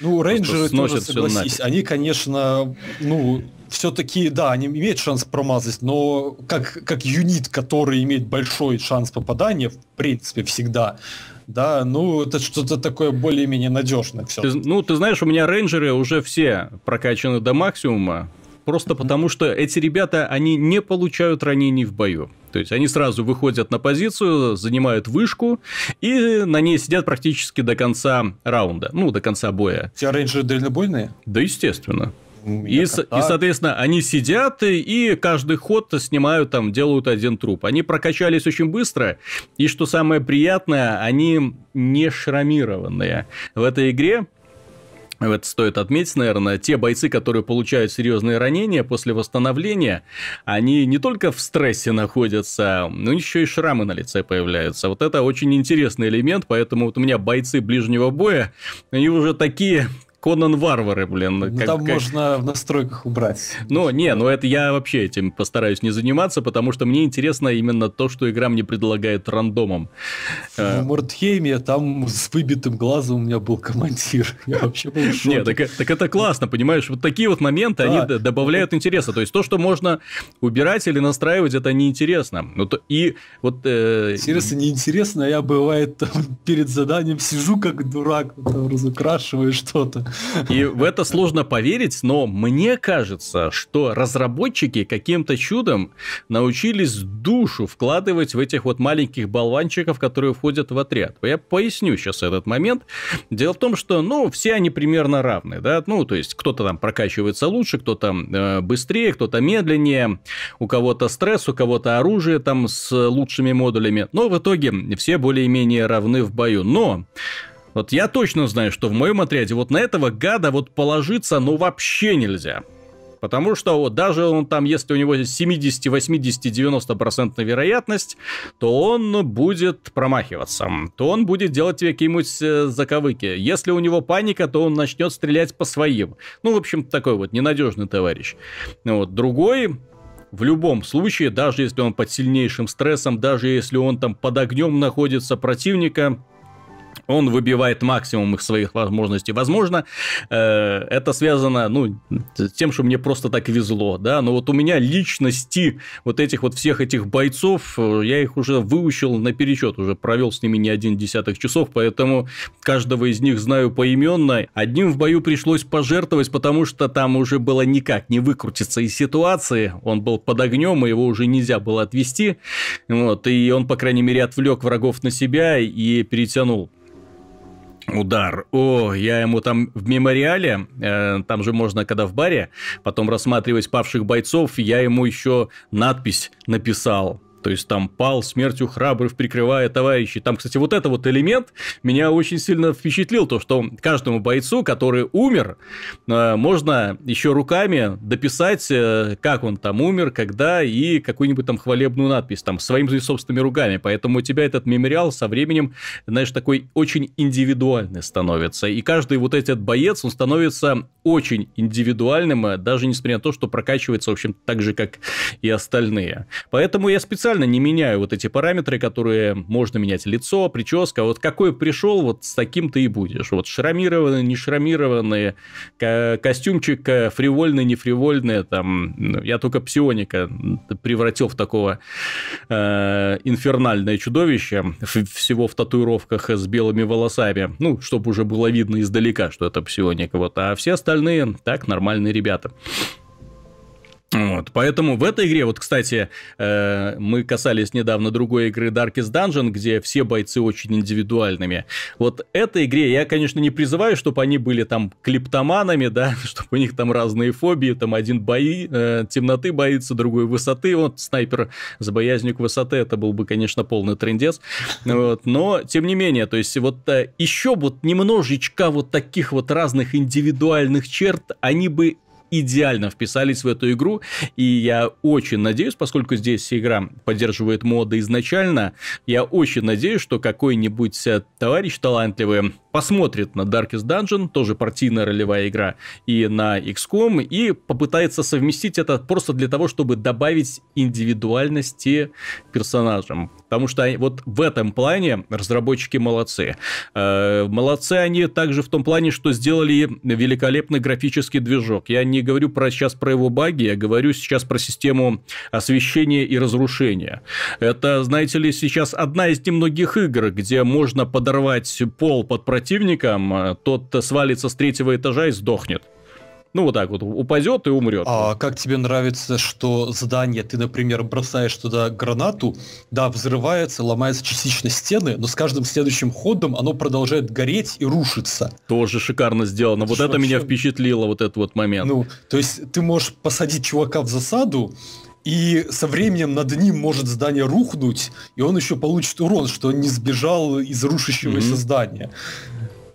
Ну, рейнджеры тоже, согласись, они, конечно, ну, все-таки, да, они имеют шанс промазать, но как, как юнит, который имеет большой шанс попадания, в принципе, всегда, да, ну, это что-то такое более-менее надежное. Все. Ты, ну, ты знаешь, у меня рейнджеры уже все прокачаны до максимума, просто mm-hmm. потому что эти ребята, они не получают ранений в бою. То есть они сразу выходят на позицию, занимают вышку и на ней сидят практически до конца раунда, ну, до конца боя. У тебя рейнджеры дальнобойные? Да, естественно. И, и, соответственно, они сидят и каждый ход снимают, там, делают один труп. Они прокачались очень быстро, и что самое приятное, они не шрамированные. В этой игре это стоит отметить, наверное, те бойцы, которые получают серьезные ранения после восстановления, они не только в стрессе находятся, но еще и шрамы на лице появляются. Вот это очень интересный элемент, поэтому вот у меня бойцы ближнего боя, они уже такие Конан Варвары, блин. Ну, как, там как... можно в настройках убрать. Ну, не, ну это я вообще этим постараюсь не заниматься, потому что мне интересно именно то, что игра мне предлагает рандомом. В а... Мортхейме там с выбитым глазом у меня был командир. Я вообще был в. Нет, так, так это классно, понимаешь? Вот такие вот моменты, да. они добавляют интереса. То есть то, что можно убирать или настраивать, это неинтересно. Ну, то, и вот... Э... Серьезно, неинтересно. Я, бывает, там, перед заданием сижу как дурак, там, разукрашиваю что-то. И в это сложно поверить, но мне кажется, что разработчики каким-то чудом научились душу вкладывать в этих вот маленьких болванчиков, которые входят в отряд. Я поясню сейчас этот момент. Дело в том, что, ну, все они примерно равны, да, ну, то есть кто-то там прокачивается лучше, кто-то э, быстрее, кто-то медленнее, у кого-то стресс, у кого-то оружие там с лучшими модулями, но в итоге все более-менее равны в бою. Но вот я точно знаю, что в моем отряде вот на этого гада вот положиться ну вообще нельзя. Потому что вот даже он там, если у него 70, 80, 90% вероятность, то он будет промахиваться. То он будет делать тебе какие-нибудь э, заковыки. Если у него паника, то он начнет стрелять по своим. Ну, в общем, такой вот ненадежный товарищ. Вот. Другой, в любом случае, даже если он под сильнейшим стрессом, даже если он там под огнем находится противника, он выбивает максимум их своих возможностей. Возможно, э, это связано, ну, с тем, что мне просто так везло, да, но вот у меня личности вот этих вот всех этих бойцов, э, я их уже выучил наперечет, уже провел с ними не один десяток часов, поэтому каждого из них знаю поименно. Одним в бою пришлось пожертвовать, потому что там уже было никак не выкрутиться из ситуации, он был под огнем, и его уже нельзя было отвести, вот, и он, по крайней мере, отвлек врагов на себя и перетянул удар. О, я ему там в мемориале, э, там же можно, когда в баре, потом рассматривать павших бойцов, я ему еще надпись написал. То есть там пал смертью храбрых, прикрывая товарищей. Там, кстати, вот этот вот элемент меня очень сильно впечатлил, то, что каждому бойцу, который умер, э, можно еще руками дописать, э, как он там умер, когда, и какую-нибудь там хвалебную надпись, там, своими собственными руками. Поэтому у тебя этот мемориал со временем, знаешь, такой очень индивидуальный становится. И каждый вот этот боец, он становится очень индивидуальным, э, даже несмотря на то, что прокачивается, в общем, так же, как и остальные. Поэтому я специально специально не меняю вот эти параметры, которые можно менять. Лицо, прическа. Вот какой пришел, вот с таким ты и будешь. Вот шрамированные, не шрамированные, костюмчик э, фривольный, не фривольный. Там, ну, я только псионика превратил в такого э, инфернальное чудовище, всего в татуировках с белыми волосами. Ну, чтобы уже было видно издалека, что это псионик. Вот. А все остальные так, нормальные ребята. Вот, поэтому в этой игре, вот, кстати, э, мы касались недавно другой игры Darkest Dungeon, где все бойцы очень индивидуальными. Вот этой игре я, конечно, не призываю, чтобы они были там клиптоманами, да, чтобы у них там разные фобии, там один бои, э, темноты боится, другой высоты, вот снайпер с боязнью к высоты, это был бы, конечно, полный трендец, вот, но, тем не менее, то есть, вот э, еще вот немножечко вот таких вот разных индивидуальных черт, они бы идеально вписались в эту игру, и я очень надеюсь, поскольку здесь игра поддерживает моды изначально, я очень надеюсь, что какой-нибудь э, товарищ талантливый посмотрит на Darkest Dungeon, тоже партийная ролевая игра, и на XCOM, и попытается совместить это просто для того, чтобы добавить индивидуальности персонажам. Потому что вот в этом плане разработчики молодцы. Э, молодцы они также в том плане, что сделали великолепный графический движок. Я не говорю про, сейчас про его баги, я говорю сейчас про систему освещения и разрушения. Это, знаете ли, сейчас одна из немногих игр, где можно подорвать пол под противником, э, тот свалится с третьего этажа и сдохнет. Ну, вот так вот, упадет и умрет. А как тебе нравится, что задание, ты, например, бросаешь туда гранату, да, взрывается, ломается частично стены, но с каждым следующим ходом оно продолжает гореть и рушиться. Тоже шикарно сделано. Это вот это вообще... меня впечатлило, вот этот вот момент. Ну, то есть ты можешь посадить чувака в засаду, и со временем над ним может здание рухнуть, и он еще получит урон, что он не сбежал из рушащегося mm-hmm. здания.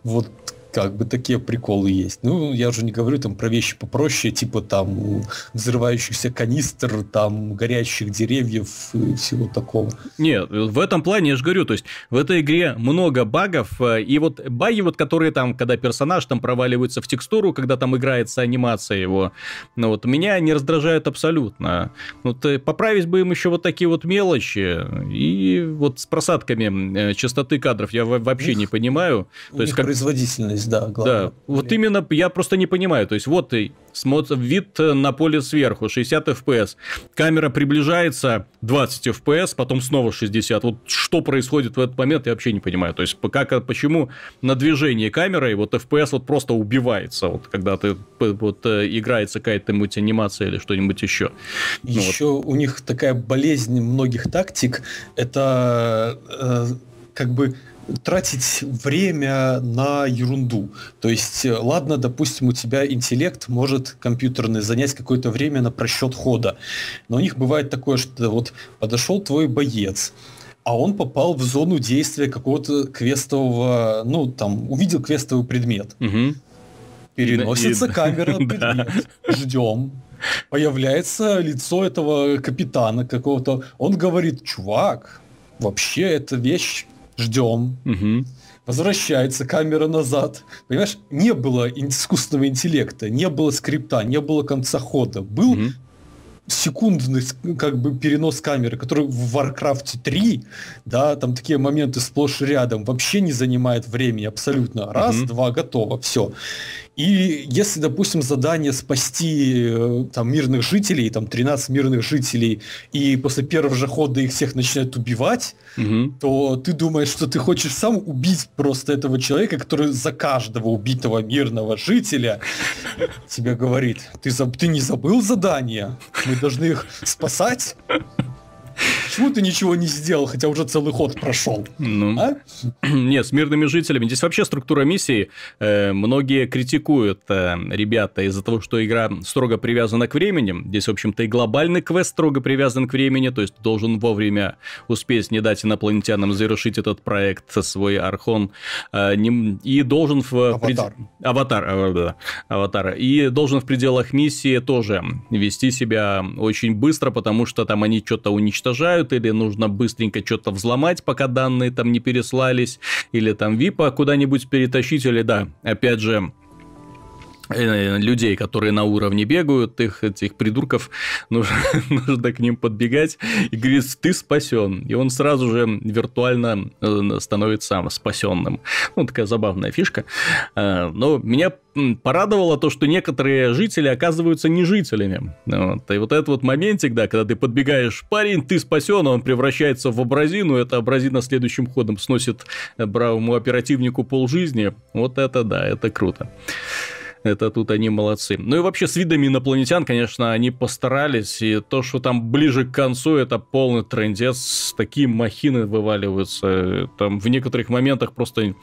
Вот как бы такие приколы есть. Ну, я уже не говорю там про вещи попроще, типа там взрывающихся канистр, там горящих деревьев и всего такого. Нет, в этом плане я же говорю, то есть в этой игре много багов, э, и вот баги, вот которые там, когда персонаж там проваливается в текстуру, когда там играется анимация его, ну вот меня не раздражают абсолютно. Вот э, поправить бы им еще вот такие вот мелочи, и вот с просадками э, частоты кадров я вообще не понимаю. то есть как... производительность есть, да, главное. Да, вот именно я просто не понимаю. То есть, вот и вид на поле сверху, 60 FPS. Камера приближается 20 FPS, потом снова 60. Вот что происходит в этот момент, я вообще не понимаю. То есть, как, почему на движении камеры вот FPS вот просто убивается, вот когда ты вот э, играется какая-то анимация или что-нибудь еще. Еще ну, вот. у них такая болезнь многих тактик, это э, как бы тратить время на ерунду. То есть, э, ладно, допустим, у тебя интеллект может компьютерный занять какое-то время на просчет хода. Но у них бывает такое, что вот подошел твой боец, а он попал в зону действия какого-то квестового, ну, там, увидел квестовый предмет. Угу. Переносится и... камера предмет. Ждем. Появляется лицо этого капитана какого-то. Он говорит, чувак, вообще эта вещь ждем. Угу. Возвращается камера назад. Понимаешь, не было искусственного интеллекта, не было скрипта, не было конца хода. Был угу. секундный как бы перенос камеры, который в Warcraft 3, да, там такие моменты сплошь рядом, вообще не занимает времени абсолютно. Раз, угу. два, готово, все. И если, допустим, задание спасти э, там мирных жителей, там 13 мирных жителей, и после первого же хода их всех начинают убивать, угу. то ты думаешь, что ты хочешь сам убить просто этого человека, который за каждого убитого мирного жителя тебе говорит, ты, ты не забыл задание? Мы должны их спасать? Почему ты ничего не сделал, хотя уже целый ход прошел? Ну, а? Нет, с мирными жителями. Здесь вообще структура миссии. Э, многие критикуют э, ребята из-за того, что игра строго привязана к времени. Здесь, в общем-то, и глобальный квест строго привязан к времени. То есть, должен вовремя успеть не дать инопланетянам завершить этот проект, свой Архон. Э, не, и должен в... Аватар. Пред... Аватар, э, да, аватар. И должен в пределах миссии тоже вести себя очень быстро, потому что там они что-то уничтожают убивают, или нужно быстренько что-то взломать, пока данные там не переслались, или там ВИПа куда-нибудь перетащить, или да, опять же, людей, которые на уровне бегают, их этих придурков нужно, нужно к ним подбегать и говорит, ты спасен. И он сразу же виртуально э, становится спасенным. Ну, такая забавная фишка. Э, но меня порадовало то, что некоторые жители оказываются не жителями. Вот. И вот этот вот моментик, да, когда ты подбегаешь, парень, ты спасен, он превращается в абразину, это абразина следующим ходом сносит бравому оперативнику полжизни. Вот это да, это круто. Это тут они молодцы. Ну и вообще с видами инопланетян, конечно, они постарались. И то, что там ближе к концу, это полный трендец. Такие махины вываливаются. Там в некоторых моментах просто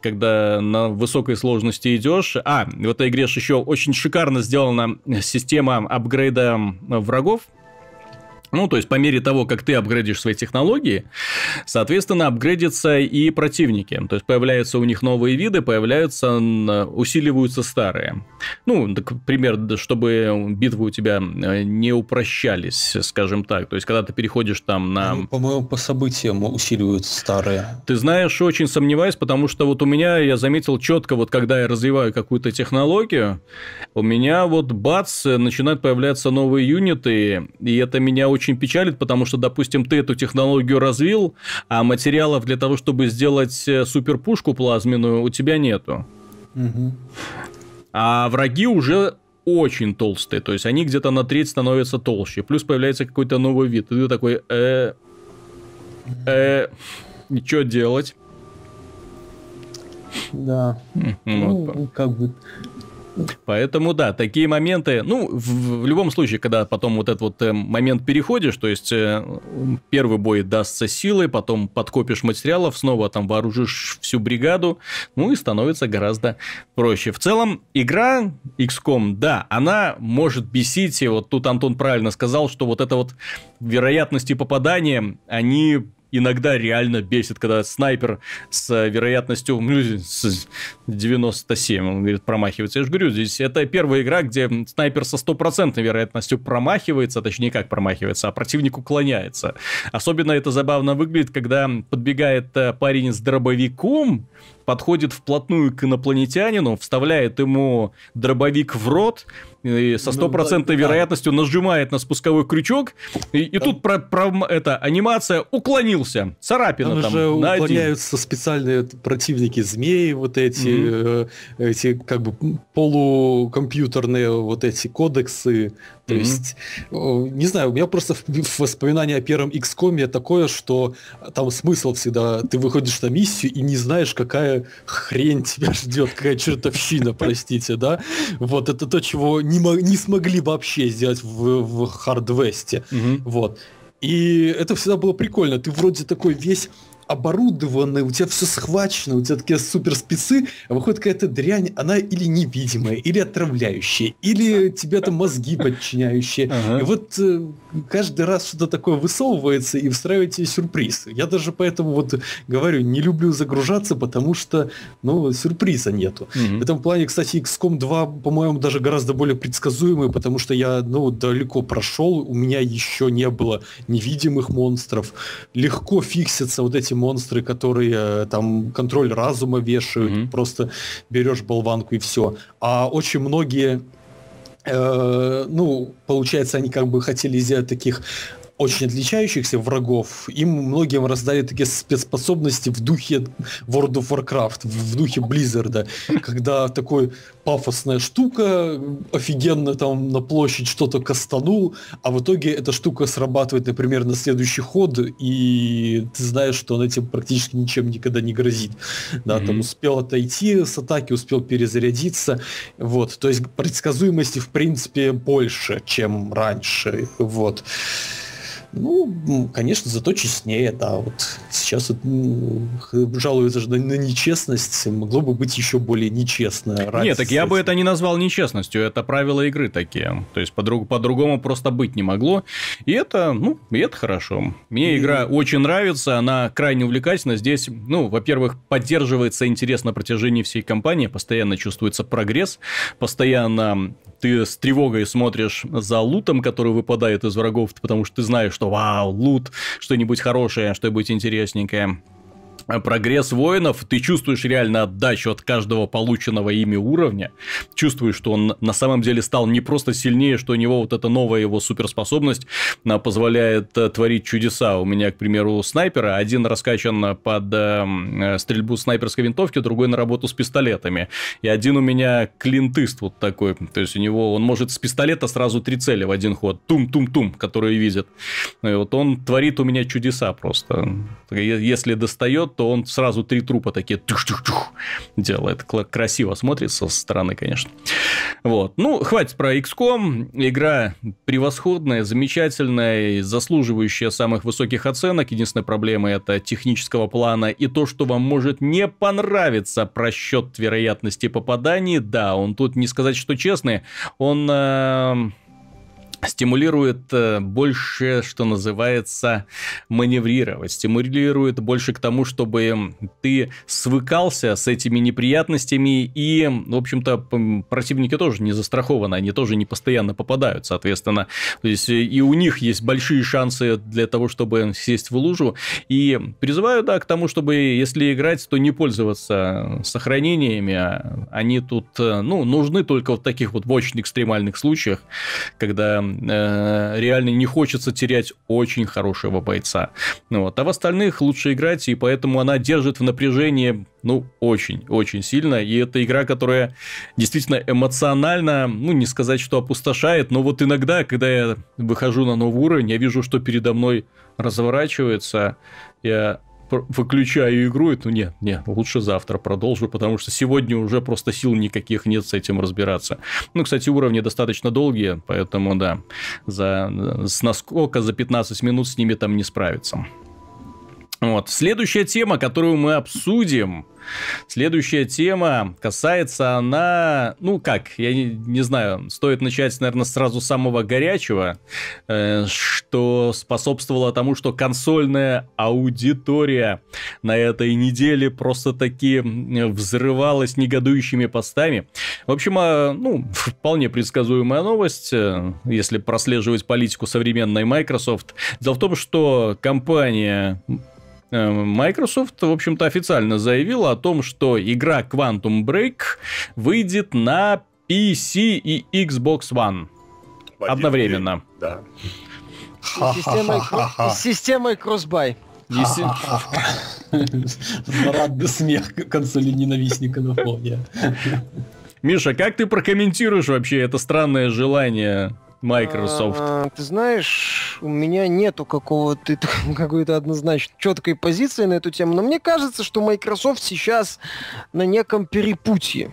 когда на высокой сложности идешь. А, в этой игре еще очень шикарно сделана система апгрейда врагов. Ну, то есть, по мере того, как ты апгрейдишь свои технологии, соответственно, апгрейдятся и противники. То есть, появляются у них новые виды, появляются, усиливаются старые. Ну, так, пример, чтобы битвы у тебя э, не упрощались, скажем так. То есть, когда ты переходишь там на... Ну, по-моему, по событиям усиливаются старые. Ты знаешь, очень сомневаюсь, потому что вот у меня, я заметил четко, вот когда я развиваю какую-то технологию, у меня вот бац, начинают появляться новые юниты, и это меня очень очень печалит, потому что, допустим, ты эту технологию развил, а материалов для того, чтобы сделать э, суперпушку плазменную, у тебя нету. Угу. А враги уже очень толстые, то есть они где-то на треть становятся толще, плюс появляется какой-то новый вид, и ты такой, э, э, что делать? Да. Вот. Ну, как бы Поэтому, да, такие моменты, ну, в, в любом случае, когда потом вот этот вот э, момент переходишь, то есть э, первый бой дастся силой, потом подкопишь материалов, снова там вооружишь всю бригаду, ну и становится гораздо проще. В целом, игра XCOM, да, она может бесить, и вот тут Антон правильно сказал, что вот это вот вероятности попадания, они иногда реально бесит, когда снайпер с вероятностью ну, с 97, он говорит, промахивается. Я же говорю, здесь это первая игра, где снайпер со стопроцентной вероятностью промахивается, точнее как промахивается, а противник уклоняется. Особенно это забавно выглядит, когда подбегает э, парень с дробовиком, подходит вплотную к инопланетянину, вставляет ему дробовик в рот, и со ну стопроцентной ну, да, вероятностью да. нажимает на спусковой крючок, и, и тут про, про это анимация уклонился, царапина там. там же уклоняются специальные противники змеи, вот эти, mm-hmm. э, эти как бы полукомпьютерные вот эти кодексы, то mm-hmm. есть, не знаю, у меня просто воспоминание о первом XCOM такое, что там смысл всегда, ты выходишь на миссию и не знаешь, какая хрень тебя ждет, какая чертовщина, простите, да? Вот это то, чего не, не смогли вообще сделать в, в Hard Mm-hmm. Вот. И это всегда было прикольно. Ты вроде такой весь оборудованный, у тебя все схвачено, у тебя такие супер спецы, а выходит какая-то дрянь, она или невидимая, или отравляющая, или тебе там мозги подчиняющие. Ага. И вот э, каждый раз что-то такое высовывается и встраивает тебе сюрприз. Я даже поэтому вот говорю, не люблю загружаться, потому что, ну, сюрприза нету. Угу. В этом плане, кстати, XCOM 2, по-моему, даже гораздо более предсказуемый, потому что я, ну, далеко прошел, у меня еще не было невидимых монстров. Легко фиксятся вот эти монстры, которые э, там контроль разума вешают, mm-hmm. просто берешь болванку и все. А очень многие э, ну, получается, они как бы хотели сделать таких очень отличающихся врагов, им многим раздали такие спецспособности в духе World of Warcraft, в духе Blizzard, когда такой пафосная штука, офигенно там на площадь что-то кастанул, а в итоге эта штука срабатывает, например, на следующий ход, и ты знаешь, что она тебе практически ничем никогда не грозит. Да, mm-hmm. там успел отойти с атаки, успел перезарядиться, вот, то есть предсказуемости в принципе больше, чем раньше, вот. Ну, конечно, зато честнее, да. Вот сейчас ну, жалуются на, на нечестность, могло бы быть еще более нечестно. Нет, так я бы это не назвал нечестностью, это правила игры такие. То есть по-друг, по-другому просто быть не могло. И это, ну, и это хорошо. Мне и... игра очень нравится, она крайне увлекательна. Здесь, ну, во-первых, поддерживается интерес на протяжении всей кампании, постоянно чувствуется прогресс, постоянно ты с тревогой смотришь за лутом, который выпадает из врагов, потому что ты знаешь, что вау, лут, что-нибудь хорошее, что-нибудь интересненькое. Э, прогресс воинов, ты чувствуешь реально отдачу от каждого полученного ими уровня, чувствуешь, что он на самом деле стал не просто сильнее, что у него вот эта новая его суперспособность позволяет э, творить чудеса. У меня, к примеру, снайпера, один раскачан под э, стрельбу снайперской винтовки, другой на работу с пистолетами. И один у меня клинтыст вот такой, то есть у него, он может с пистолета сразу три цели в один ход, тум-тум-тум, которые видит. И вот он творит у меня чудеса просто. Если достает, то он сразу три трупа такие тух-тух-тух делает. Красиво смотрится со стороны, конечно. Вот. Ну, хватит про XCOM. Игра превосходная, замечательная, заслуживающая самых высоких оценок. Единственная проблема это технического плана и то, что вам может не понравиться просчет вероятности попаданий. Да, он тут не сказать, что честный. Он... Э стимулирует э, больше, что называется, маневрировать, стимулирует больше к тому, чтобы ты свыкался с этими неприятностями, и, в общем-то, противники тоже не застрахованы, они тоже не постоянно попадают, соответственно. То есть, и у них есть большие шансы для того, чтобы сесть в лужу, и призываю, да, к тому, чтобы, если играть, то не пользоваться сохранениями, они тут, э, ну, нужны только в таких вот в очень экстремальных случаях, когда э, реально не хочется терять очень хорошего бойца. Ну, вот. А в остальных лучше играть, и поэтому она держит в напряжении, ну, очень-очень сильно. И это игра, которая действительно эмоционально, ну, не сказать, что опустошает, но вот иногда, когда я выхожу на новый уровень, я вижу, что передо мной разворачивается, я выключаю игру, и ну нет, нет, лучше завтра продолжу, потому что сегодня уже просто сил никаких нет с этим разбираться. Ну, кстати, уровни достаточно долгие, поэтому да, за, с наскока за 15 минут с ними там не справиться. Вот. Следующая тема, которую мы обсудим, Следующая тема касается она, ну как, я не, не знаю, стоит начать, наверное, сразу с самого горячего, э, что способствовало тому, что консольная аудитория на этой неделе просто таки взрывалась негодующими постами. В общем, э, ну, вполне предсказуемая новость, э, если прослеживать политику современной Microsoft. Дело в том, что компания Microsoft, в общем-то, официально заявила о том, что игра Quantum Break выйдет на PC и Xbox One одновременно. Да. С системой Crossbuy. Злорадный смех консоли ненавистника на фоне. Миша, как ты прокомментируешь вообще это странное желание Microsoft? А, ты знаешь, у меня нету какого-то какой-то однозначно четкой позиции на эту тему, но мне кажется, что Microsoft сейчас на неком перепутье.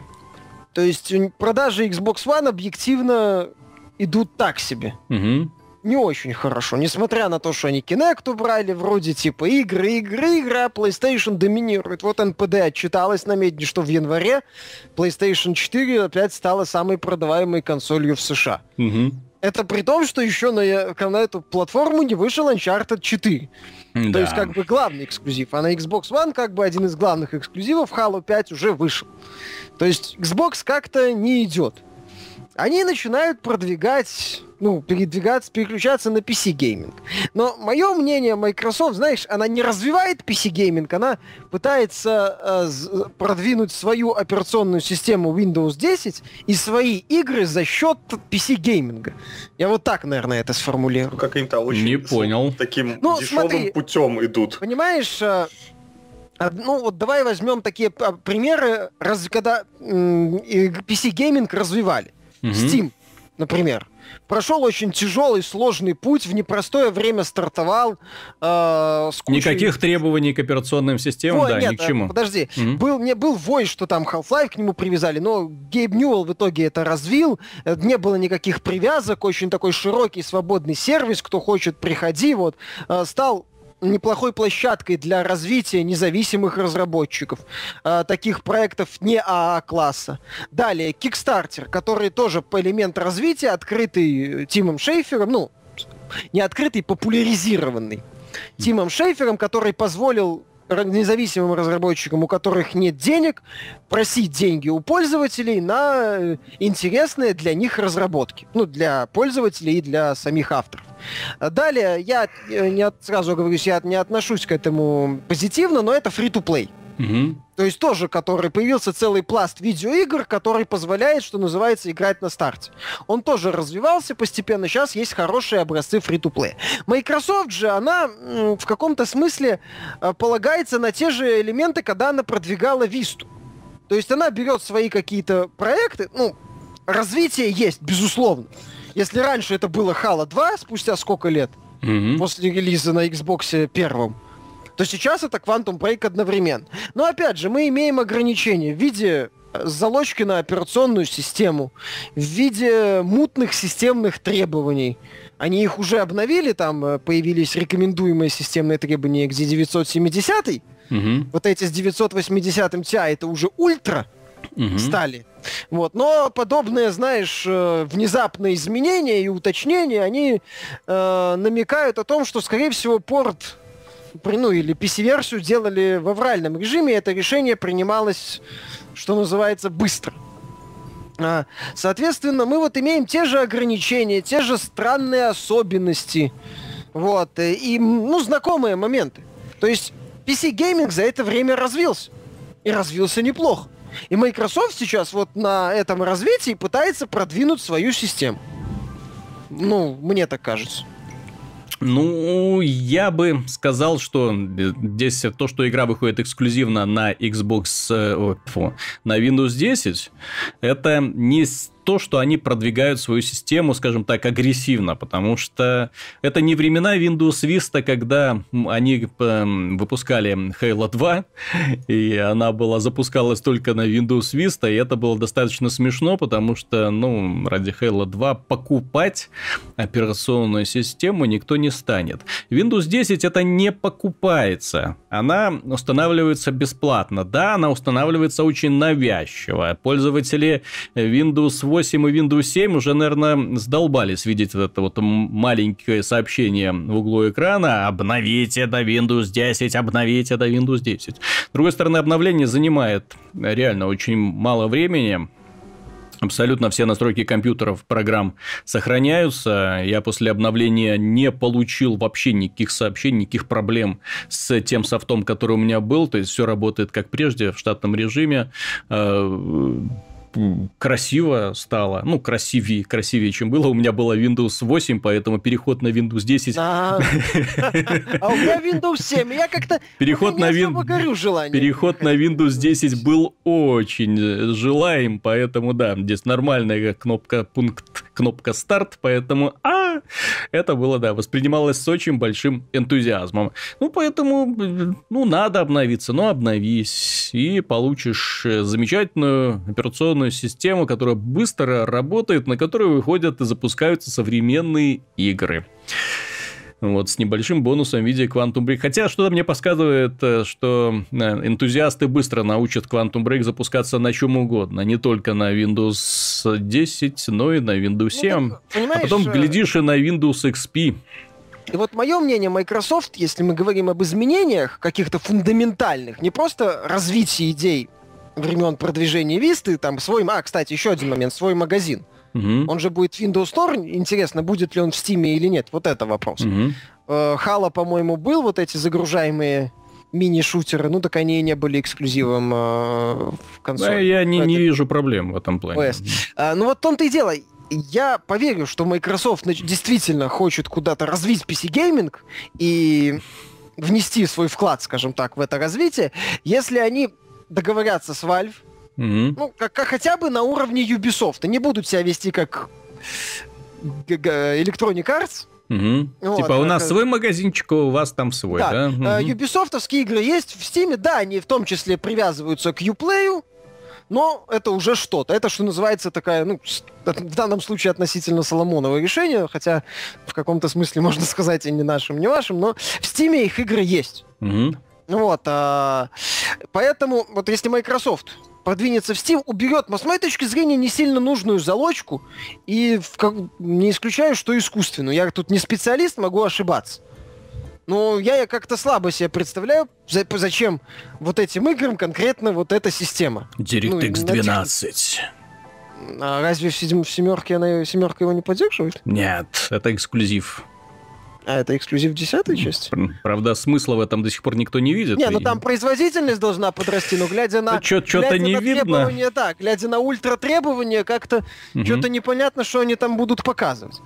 То есть продажи Xbox One объективно идут так себе. Угу не очень хорошо. Несмотря на то, что они Kinect убрали, вроде типа игры, игры, игра, PlayStation доминирует. Вот NPD отчиталась на медне, что в январе PlayStation 4 опять стала самой продаваемой консолью в США. Угу. Это при том, что еще на, на эту платформу не вышел Uncharted 4. Да. То есть, как бы главный эксклюзив. А на Xbox One, как бы один из главных эксклюзивов, Halo 5 уже вышел. То есть, Xbox как-то не идет. Они начинают продвигать ну, передвигаться, переключаться на PC-гейминг. Но мое мнение, Microsoft, знаешь, она не развивает PC-гейминг, она пытается э, продвинуть свою операционную систему Windows 10 и свои игры за счет PC-гейминга. Я вот так, наверное, это сформулирую. Каким-то очень... Не понял. Таким ну, дешевым смотри, путем идут. Понимаешь, э, ну вот давай возьмем такие а, примеры, раз, когда PC-гейминг развивали. Угу. Steam, например прошел очень тяжелый, сложный путь, в непростое время стартовал. Э, с кучей... Никаких требований к операционным системам, Ой, да, нет, ни к чему. Подожди, mm был, мне был вой, что там Half-Life к нему привязали, но Гейб Ньюэлл в итоге это развил, э, не было никаких привязок, очень такой широкий, свободный сервис, кто хочет, приходи, вот, э, стал неплохой площадкой для развития независимых разработчиков, э, таких проектов не АА-класса. Далее, Kickstarter, который тоже по элемент развития, открытый Тимом Шейфером, ну, не открытый, популяризированный Тимом Шейфером, который позволил независимым разработчикам, у которых нет денег, просить деньги у пользователей на э, интересные для них разработки. Ну, для пользователей и для самих авторов. Далее, я э, не от, сразу говорю, я не отношусь к этому позитивно, но это free-to-play. Угу. То есть тоже, который появился целый пласт видеоигр, который позволяет, что называется, играть на старте. Он тоже развивался постепенно. Сейчас есть хорошие образцы free-to-play. Microsoft же, она в каком-то смысле э, полагается на те же элементы, когда она продвигала Висту. То есть она берет свои какие-то проекты, ну, развитие есть, безусловно. Если раньше это было Halo 2, спустя сколько лет, mm-hmm. после релиза на Xbox первом, то сейчас это Quantum Break одновременно. Но опять же, мы имеем ограничения в виде э, залочки на операционную систему, в виде мутных системных требований. Они их уже обновили, там э, появились рекомендуемые системные требования к 970 угу. Вот эти с 980 Ti это уже ультра угу. стали. Вот. Но подобные, знаешь, э, внезапные изменения и уточнения, они э, намекают о том, что, скорее всего, порт ну, или PC-версию делали в авральном режиме, это решение принималось, что называется, быстро. А, соответственно, мы вот имеем те же ограничения, те же странные особенности, вот, э, и, ну, знакомые моменты. То есть PC-гейминг за это время развился. И развился неплохо. И Microsoft сейчас вот на этом развитии пытается продвинуть свою систему. Ну, мне так кажется. Ну, я бы сказал, что здесь то, что игра выходит эксклюзивно на Xbox, э, фу, на Windows 10, это не то, что они продвигают свою систему, скажем так, агрессивно, потому что это не времена Windows Vista, когда они эм, выпускали Halo 2, и она была запускалась только на Windows Vista, и это было достаточно смешно, потому что, ну, ради Halo 2 покупать операционную систему никто не станет. Windows 10 это не покупается, она устанавливается бесплатно. Да, она устанавливается очень навязчиво. Пользователи Windows 8 и Windows 7 уже, наверное, сдолбались видеть это вот маленькое сообщение в углу экрана «Обновите до Windows 10, обновите до Windows 10». С другой стороны, обновление занимает реально очень мало времени, Абсолютно все настройки компьютеров, программ сохраняются. Я после обновления не получил вообще никаких сообщений, никаких проблем с тем софтом, который у меня был. То есть все работает как прежде в штатном режиме э, красиво стало, ну, красивее, красивее, чем было. У меня было Windows 8, поэтому переход на Windows 10... А, а у меня Windows 7, я как-то переход на Windows Переход на Windows 10 был очень желаем, поэтому, да, здесь нормальная кнопка, пункт, кнопка старт, поэтому, а, это было, да, воспринималось с очень большим энтузиазмом. Ну, поэтому, ну, надо обновиться, но обновись, и получишь замечательную операционную операционную систему, которая быстро работает, на которую выходят и запускаются современные игры. Вот, с небольшим бонусом в виде Quantum Break. Хотя что-то мне подсказывает, э, что э, энтузиасты быстро научат Quantum Break запускаться на чем угодно. Не только на Windows 10, но и на Windows 7. Ну, а потом, э, глядишь, и на Windows XP. И вот мое мнение, Microsoft, если мы говорим об изменениях каких-то фундаментальных, не просто развитии идей, времен продвижения Висты, там свой... А, кстати, еще один момент, свой магазин. Угу. Он же будет Windows Store, интересно, будет ли он в Steam или нет, вот это вопрос. Угу. Хала, по-моему, был, вот эти загружаемые мини-шутеры, ну так они и не были эксклюзивом э, в консоли. Да, я не, не вижу проблем в этом плане. OS. А, ну вот в том-то и дело. Я поверю, что Microsoft действительно хочет куда-то развить PC-гейминг и внести свой вклад, скажем так, в это развитие, если они договорятся с Valve, mm-hmm. ну, как, как хотя бы на уровне Ubisoft. Не будут себя вести как Electronic Arts, Угу. Вот, типа у нас свой магазинчик, а у вас там свой, да? да? Угу. Ubisoftовские игры есть в Steam, да, они в том числе привязываются к Uplay, но это уже что-то. Это, что называется, такая, ну, в данном случае относительно Соломонова решение, хотя в каком-то смысле можно сказать и не нашим, не вашим, но в Steam их игры есть. Угу. Вот, а, поэтому вот если Microsoft продвинется в Steam, уберет, с моей точки зрения, не сильно нужную залочку, и в, как, не исключаю, что искусственную. Я тут не специалист, могу ошибаться. Но я как-то слабо себе представляю, зачем вот этим играм конкретно вот эта система. DirectX ну, 12. А разве в, седьм, в семерке она семерка его не поддерживает? Нет, это эксклюзив. А это эксклюзив десятой части? Правда, смысла в этом до сих пор никто не видит. Не, ну там производительность должна подрасти, но глядя на... Что-то не видно. Да, глядя на ультра требования, как-то угу. что-то непонятно, что они там будут показывать.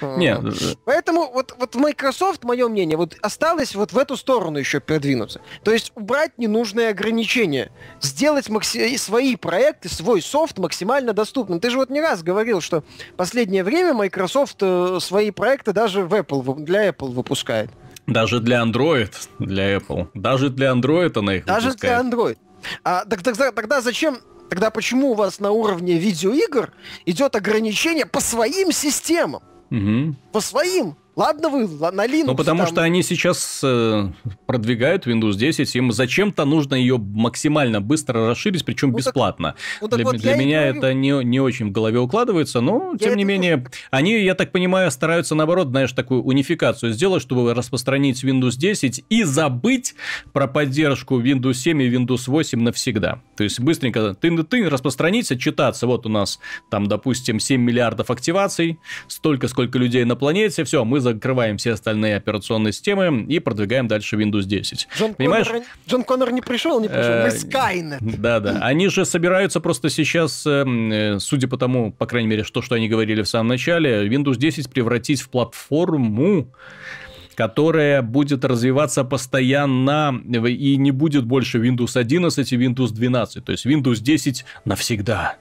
Нет. Поэтому вот, вот Microsoft, мое мнение, вот осталось вот в эту сторону еще продвинуться. То есть убрать ненужные ограничения. Сделать макси- свои проекты, свой софт максимально доступным. Ты же вот не раз говорил, что в последнее время Microsoft э, свои проекты даже в Apple, для Apple выпускает. Даже для Android, для Apple. Даже для Android она их Даже выпускает. для Android. А, так, тогда, тогда зачем Тогда почему у вас на уровне видеоигр идет ограничение по своим системам? Угу. По своим. Ладно вы на Linux. Ну, потому там... что они сейчас э, продвигают Windows 10, им зачем-то нужно ее максимально быстро расширить, причем ну, бесплатно. Так, ну, так для вот для меня это не, не очень в голове укладывается, но, я тем не менее, тоже... они, я так понимаю, стараются, наоборот, знаешь, такую унификацию сделать, чтобы распространить Windows 10 и забыть про поддержку Windows 7 и Windows 8 навсегда. То есть, быстренько ты, ты распространить, отчитаться, вот у нас там, допустим, 7 миллиардов активаций, столько, сколько людей на планете, все, мы закрываем все остальные операционные системы и продвигаем дальше Windows 10. Джон, Понимаешь? Коннор, Джон Коннор не пришел, не пришел. Мы Skynet. Да-да. Они же собираются просто сейчас, эм, э, судя по тому, по крайней мере, что, что они говорили в самом начале, Windows 10 превратить в платформу, которая будет развиваться постоянно и не будет больше Windows 11 и Windows 12. То есть Windows 10 навсегда.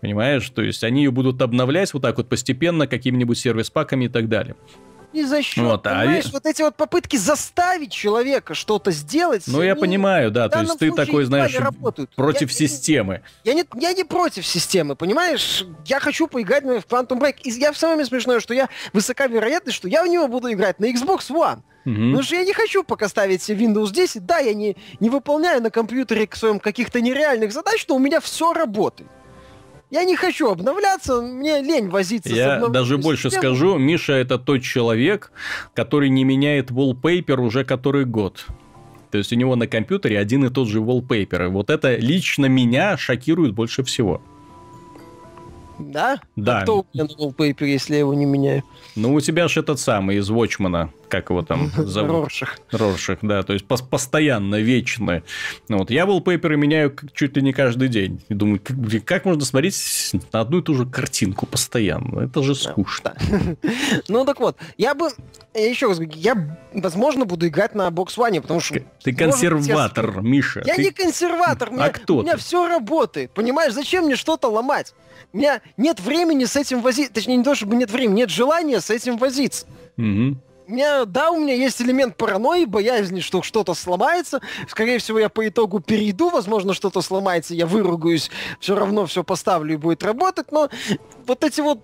Понимаешь? То есть они ее будут обновлять вот так вот постепенно какими-нибудь сервис-паками и так далее. Ни за счет. Вот, а понимаешь, а... вот эти вот попытки заставить человека что-то сделать. Ну, я понимаю, да. То есть ты такой, знаешь, против я, системы. Я не, я не против системы, понимаешь? Я хочу поиграть в Quantum Break. И я самое смешное, что я высока вероятность, что я в него буду играть на Xbox One. Угу. Потому что я не хочу пока ставить себе Windows 10. Да, я не, не выполняю на компьютере к своим каких-то нереальных задач, но у меня все работает. Я не хочу обновляться, мне лень возиться Я с даже больше системой. скажу, Миша это тот человек, который не меняет wallpaper уже который год. То есть у него на компьютере один и тот же wallpaper. И вот это лично меня шокирует больше всего. Да? Да. А кто у меня на wallpaper, если я его не меняю? Ну, у тебя же этот самый из Watchmana, как его там зовут? Роршах. Роршах, да, то есть пос- постоянно, вечно. Вот я wallpaper меняю к- чуть ли не каждый день. И думаю, как, можно смотреть на одну и ту же картинку постоянно? Это же скучно. Ну так вот, я бы, я еще раз говорю, я, возможно, буду играть на Box One, потому что... Ты консерватор, Миша. Я не консерватор, А кто у меня все работает, понимаешь? Зачем мне что-то ломать? У меня нет времени с этим возиться, точнее, не то, чтобы нет времени, нет желания с этим возиться. Мгм. Меня, да, у меня есть элемент паранойи, боязни, что что-то сломается. Скорее всего, я по итогу перейду, возможно, что-то сломается, я выругаюсь, все равно все поставлю и будет работать, но вот эти вот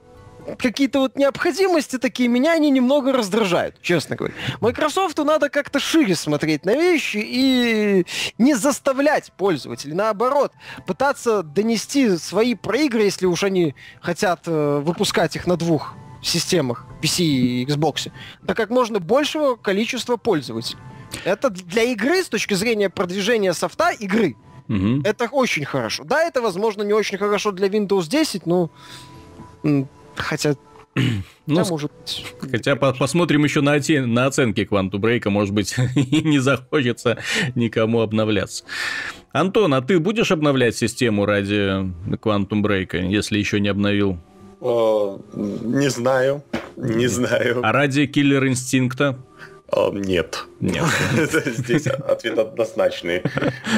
какие-то вот необходимости такие, меня они немного раздражают, честно говоря. Майкрософту надо как-то шире смотреть на вещи и не заставлять пользователей, наоборот, пытаться донести свои проигры, если уж они хотят э, выпускать их на двух системах, PC и Xbox, до как можно большего количества пользователей. Это для игры, с точки зрения продвижения софта игры, Мгм. это очень хорошо. Да, это, возможно, не очень хорошо для Windows 10, но... Хотя... Ну, да, может быть. Хотя по- посмотрим еще на, оте- на оценки Quantum Break, может быть, не захочется никому обновляться. Антон, а ты будешь обновлять систему ради Quantum Break, если еще не обновил? Э, Не знаю. Не знаю. А ради Killer Инстинкта? Нет. Нет. Здесь ответ однозначный.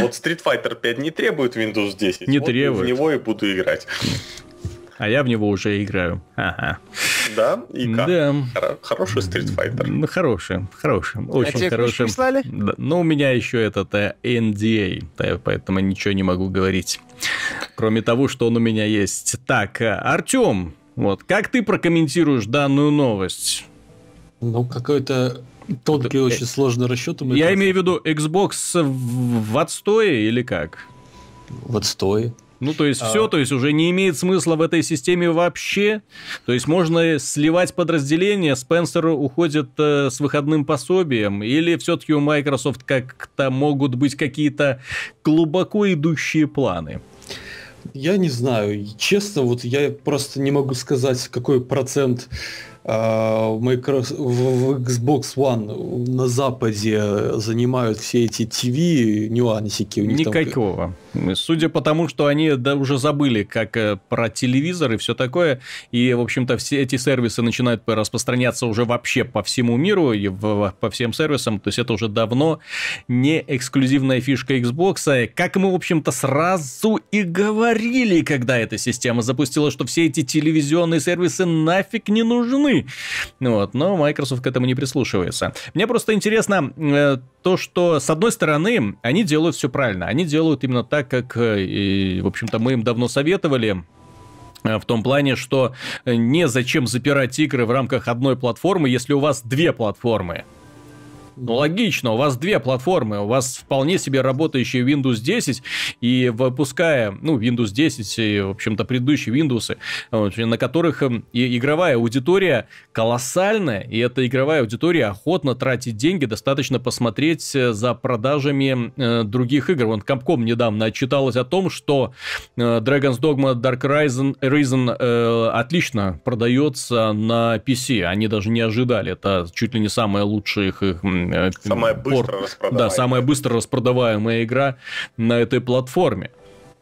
Вот Street Fighter 5 не требует Windows 10. Не вот требует. В него и буду играть. А я в него уже играю. Ага. Да? И как? Да. Хоро- Хороший Street Fighter. Ну, хороший, хороший, а очень тебе ключ хороший. прислали? Да, но у меня еще этот э, NDA, да, поэтому ничего не могу говорить. Кроме того, что он у меня есть. Так, э, Артем, вот, как ты прокомментируешь данную новость? Ну, какой-то тонкий, очень сложный расчет. у Э, Я Microsoft. имею в виду Xbox в, в отстое или как? В отстое. Ну, то есть А. все, то есть уже не имеет смысла в этой системе вообще. То есть можно сливать подразделения, Спенсер уходит э, с выходным пособием, или все-таки у Microsoft как-то могут быть какие-то глубоко идущие планы. Я не знаю. Честно, вот я просто не могу сказать, какой процент а, Microsoft, в Xbox One на Западе занимают все эти TV нюансики. У них там- Никакого. Судя по тому, что они да, уже забыли, как э, про телевизор и все такое, и, в общем-то, все эти сервисы начинают распространяться уже вообще по всему миру и в- по всем сервисам, то есть это уже давно не эксклюзивная фишка Xbox, как мы, в общем-то, сразу и говорили, когда эта система запустила, что все эти телевизионные сервисы нафиг не нужны. Вот, но Microsoft к этому не прислушивается. Мне просто интересно э, то, что, с одной стороны, они делают все правильно. Они делают именно так, как, э, и, в общем-то, мы им давно советовали. э, В том плане, что э, незачем запирать игры в рамках одной платформы, если у вас две платформы. Ну, логично, у вас две платформы, у вас вполне себе работающие Windows 10, и выпуская, ну, Windows 10 и, в общем-то, предыдущие Windows, вот, на которых эм, и игровая аудитория колоссальная, и эта игровая аудитория охотно тратит деньги, достаточно посмотреть э, за продажами э, других игр. Вон Capcom недавно отчиталась о том, что э, Dragon's Dogma Dark Risen, Risen э, отлично продается на PC. Они даже не ожидали. Это чуть ли не самая лучшая их... их, м, э, Самая пор- быстро распродаваемая. Да, самая быстро распродаваемая игра на этой платформе.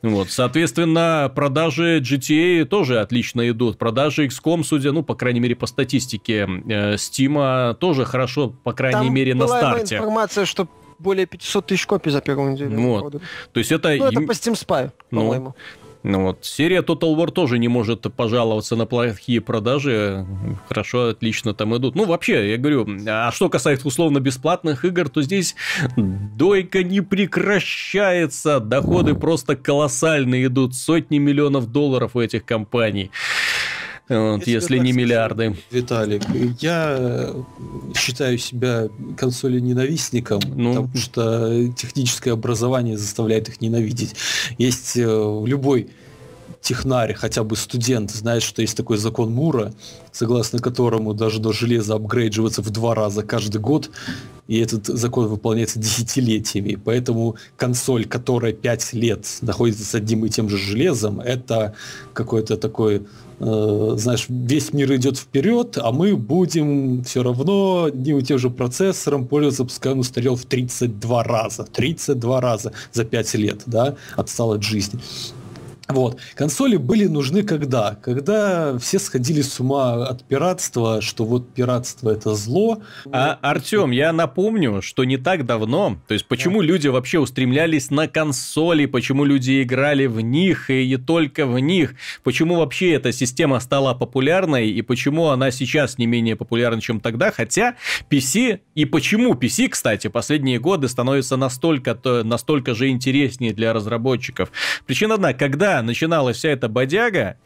Вот, соответственно, продажи GTA тоже отлично идут. Продажи XCOM, судя, ну, по крайней мере, по статистике э, Steam, тоже хорошо, по крайней Там мере, на была старте. информация, что более 500 тысяч копий за первую неделю. Вот. продали. То есть это... Ну, это по Steam Spy, Ну, по-моему. Ну вот, серия Total War тоже не может пожаловаться на плохие продажи. Хорошо, отлично там идут. Ну, вообще, я говорю, а что касается условно-бесплатных игр, то здесь дойка не прекращается. Доходы просто колоссальные идут. Сотни миллионов долларов у этих компаний. Вот, если не миллиарды. Виталик, я считаю себя консоли ненавистником, Ну. потому что техническое образование заставляет их ненавидеть. Есть э, любой технарь, хотя бы студент, знает, что есть такой закон Мура, согласно которому должно железо апгрейдживаться в два раза каждый год, и этот закон выполняется десятилетиями. Поэтому консоль, которая 5 лет находится с одним и тем же железом, это какой-то такой знаешь, весь мир идет вперед, а мы будем все равно одним и тем же процессором пользоваться, пускай он устарел в 32 раза. 32 раза за 5 лет, да, отстал от жизни. Вот. Консоли были нужны когда? Когда все сходили с ума от пиратства, что вот пиратство это зло. А, Артем, я напомню, что не так давно, то есть почему да. люди вообще устремлялись на консоли, почему люди играли в них и не только в них, почему вообще эта система стала популярной и почему она сейчас не менее популярна, чем тогда, хотя PC и почему PC, кстати, последние годы становится настолько, настолько же интереснее для разработчиков. Причина одна, когда начиналась вся эта бодяга,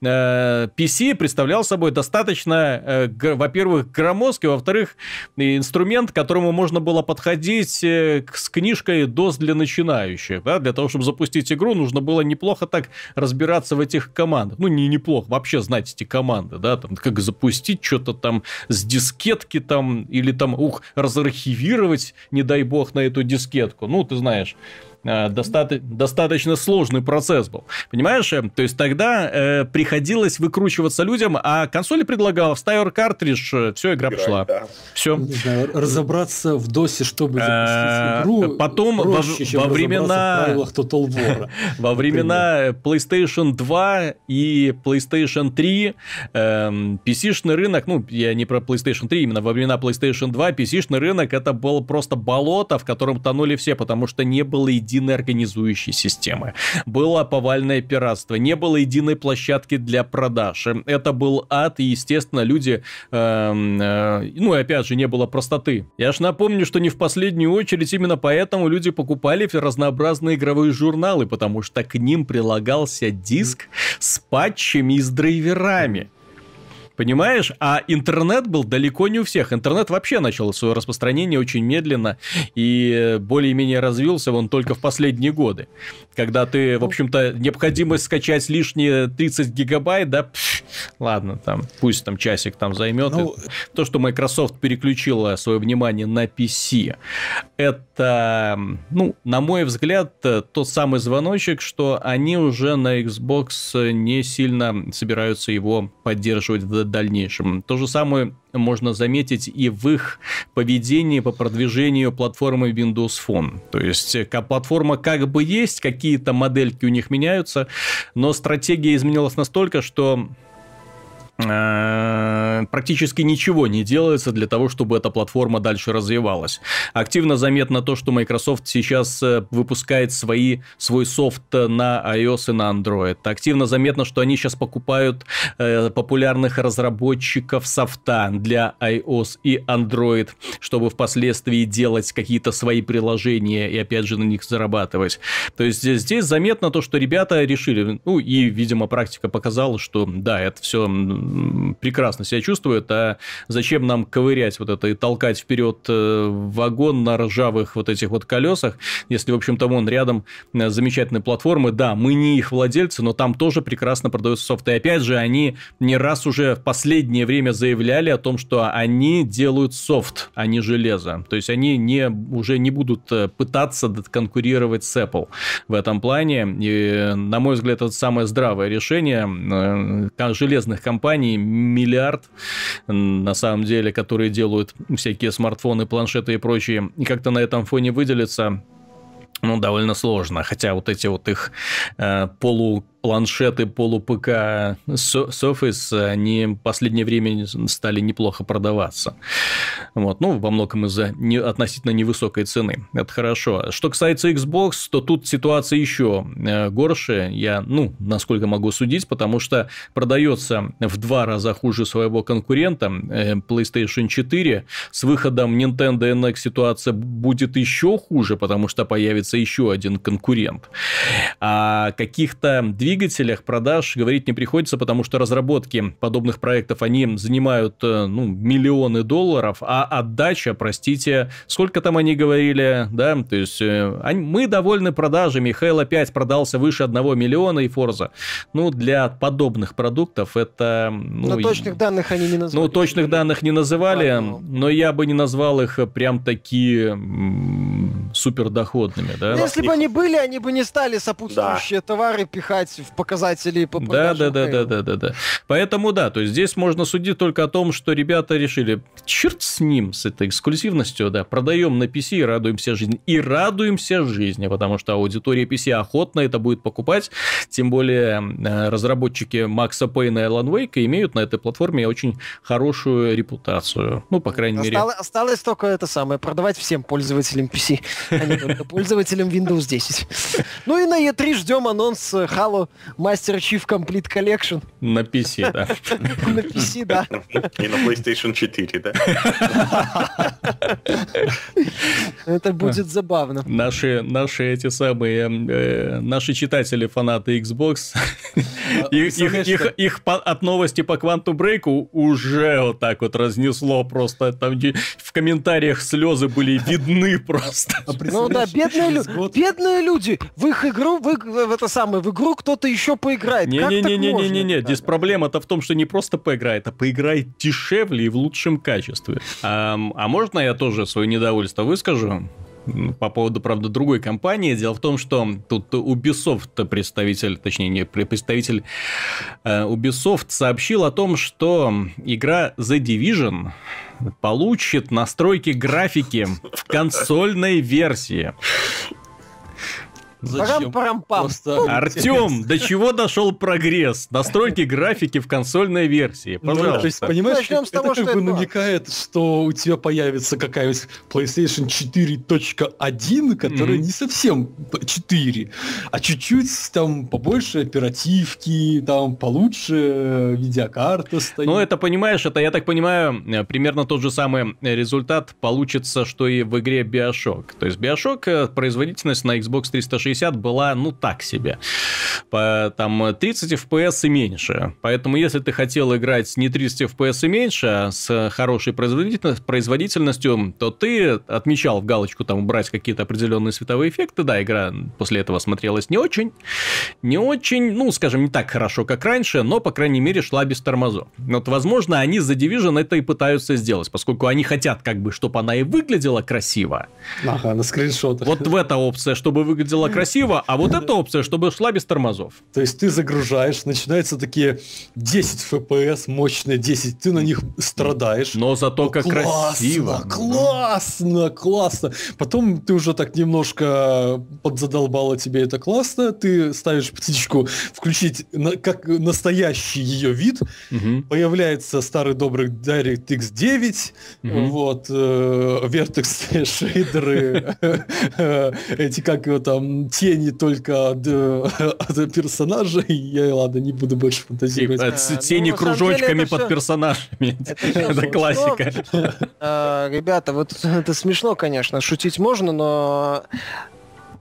PC э, представлял собой достаточно, э, во-первых, громоздкий, во-вторых, инструмент, к которому можно было подходить э, с книжкой DOS для начинающих. Да? Для того, чтобы запустить игру, нужно было неплохо так разбираться в этих командах. Ну, не неплохо, вообще знать эти команды, да, там, как запустить что-то там с дискетки там, или там, ух, разархивировать, не дай бог, на эту дискетку. Ну, ты знаешь, Э, доста- достаточно сложный процесс был. Понимаешь? То есть тогда э, приходилось выкручиваться людям, а консоли предлагал, вставил картридж, э, все, игра Играть, пошла. Да. Все. Не знаю, разобраться в досе, чтобы запустить игру, потом проще, во, во времена... в правилах Total War. Во времена PlayStation 2 и PlayStation 3 эм, PC-шный рынок, ну, я не про PlayStation 3, именно во времена PlayStation 2 PC-шный рынок это был просто болото, в котором тонули все, потому что не было единого единой организующей системы. Было повальное пиратство, не было единой площадки для продаж. Это был ад, и, естественно, люди... Э, э, ну, и опять же, не было простоты. Я ж напомню, что не в последнюю очередь именно поэтому люди покупали разнообразные игровые журналы, потому что к ним прилагался диск с патчами и с драйверами. Понимаешь? А интернет был далеко не у всех. Интернет вообще начал свое распространение очень медленно и более-менее развился он только в последние годы. Когда ты, в общем-то, необходимость скачать лишние 30 гигабайт, да, пш, ладно, там, пусть там часик там займет. Ну, то, что Microsoft переключила свое внимание на PC, это, ну, на мой взгляд, тот самый звоночек, что они уже на Xbox не сильно собираются его поддерживать в дальнейшем. То же самое можно заметить и в их поведении по продвижению платформы Windows Phone. То есть платформа как бы есть, какие-то модельки у них меняются, но стратегия изменилась настолько, что Э, практически ничего не делается для того, чтобы эта платформа дальше развивалась. Активно заметно то, что Microsoft сейчас э, выпускает свои, свой софт на iOS и на Android. Активно заметно, что они сейчас покупают э, популярных разработчиков софта для iOS и Android, чтобы впоследствии делать какие-то свои приложения и опять же на них зарабатывать. То есть здесь заметно то, что ребята решили, ну и, видимо, практика показала, что да, это все прекрасно себя чувствует, а зачем нам ковырять вот это и толкать вперед э, вагон на ржавых вот этих вот колесах, если, в общем-то, вон рядом э, замечательные платформы, да, мы не их владельцы, но там тоже прекрасно продаются софт. И опять же, они не раз уже в последнее время заявляли о том, что они делают софт, а не железо. То есть они не, уже не будут э, пытаться конкурировать с Apple в этом плане. И, на мой взгляд, это самое здравое решение железных компаний компаний миллиард, на самом деле, которые делают всякие смартфоны, планшеты и прочие, и как-то на этом фоне выделиться ну, довольно сложно. Хотя вот эти вот их э, полу планшеты полу-ПК Surface, они в последнее время стали неплохо продаваться. Вот. Ну, во многом из-за не, относительно невысокой цены. Это хорошо. Что касается Xbox, то тут ситуация еще э, горше. Я, ну, насколько могу судить, потому что продается в два раза хуже своего конкурента э, PlayStation 4. С выходом Nintendo NX ситуация будет еще хуже, потому что появится еще один конкурент. А каких-то двигателях продаж говорить не приходится, потому что разработки подобных проектов, они занимают э, ну, миллионы долларов, а отдача, простите, сколько там они говорили, да, то есть э, они, мы довольны продажами, Halo 5 продался выше 1 миллиона и Forza. Ну, для подобных продуктов это... Ну, но точных данных они не назвали. Ну, точных данных не называли, но я бы не назвал их прям такие супер доходными, да? Ну, если бы они были, они бы не стали сопутствующие да. товары пихать в показатели по да, да, да, да, да, да, да. Поэтому да, то есть здесь можно судить только о том, что ребята решили, черт с ним, с этой эксклюзивностью, да, продаем на PC и радуемся жизни. И радуемся жизни, потому что аудитория PC охотно это будет покупать, тем более э, разработчики Макса Пейна и Alan Wake имеют на этой платформе очень хорошую репутацию. Ну, по крайней Осталось, мере. Осталось только это самое, продавать всем пользователям PC, а не только пользователям Windows 10. Ну и на E3 ждем анонс Halo Master Chief Complete Collection. На PC, да. На PC, да. И на PlayStation 4, да. Это будет забавно. Наши, наши эти самые, э, наши читатели, фанаты Xbox, а, их, от новости по Quantum Break уже вот так вот разнесло просто. Там в комментариях слезы были видны просто. Ну да, бедные, лю- бедные люди. В их игру, в, это самое, в игру кто-то еще поиграет. Не-не-не-не-не-не. Здесь проблема-то в том, что не просто поиграет, а поиграет дешевле и в лучшем качестве. А, а можно я тоже свое недовольство выскажу? по поводу, правда, другой компании. Дело в том, что тут Ubisoft представитель, точнее, не представитель э, Ubisoft сообщил о том, что игра The Division получит настройки графики в консольной версии. Зачем? Парам Просто... Артем, до чего дошел прогресс? Настройки графики в консольной версии. Пожалуйста. Ну, то есть, понимаешь, Начнем с того, это как бы это намекает, что у тебя появится какая-нибудь PlayStation 4.1, которая mm-hmm. не совсем 4, а чуть-чуть там побольше оперативки, там получше видеокарта стоит. Ну, это, понимаешь, это, я так понимаю, примерно тот же самый результат получится, что и в игре Bioshock. То есть Bioshock э, производительность на Xbox 360 60 была, ну, так себе. По, там 30 FPS и меньше. Поэтому, если ты хотел играть не 30 FPS и меньше, а с хорошей производительностью, то ты отмечал в галочку там убрать какие-то определенные световые эффекты. Да, игра после этого смотрелась не очень. Не очень, ну, скажем, не так хорошо, как раньше, но, по крайней мере, шла без тормозов. Вот, возможно, они за Division это и пытаются сделать, поскольку они хотят, как бы, чтобы она и выглядела красиво. Ага, на скриншотах. Вот в эта опция, чтобы выглядела красиво, а вот эта опция, чтобы шла без тормозов. То есть ты загружаешь, начинаются такие 10 FPS, мощные 10, ты на них страдаешь. Но зато О, как классно, красиво. Классно, классно. Потом ты уже так немножко подзадолбало тебе это классно, ты ставишь птичку включить на, как настоящий ее вид, угу. появляется старый добрый DirectX 9, угу. вот, э, Vertex шейдеры, э, эти как его там тени только от, э, от персонажей. Я, ладно, не буду больше фантазировать. А, тени ну, кружочками под все... персонажами. Это, это классика. А, ребята, вот это смешно, конечно, шутить можно, но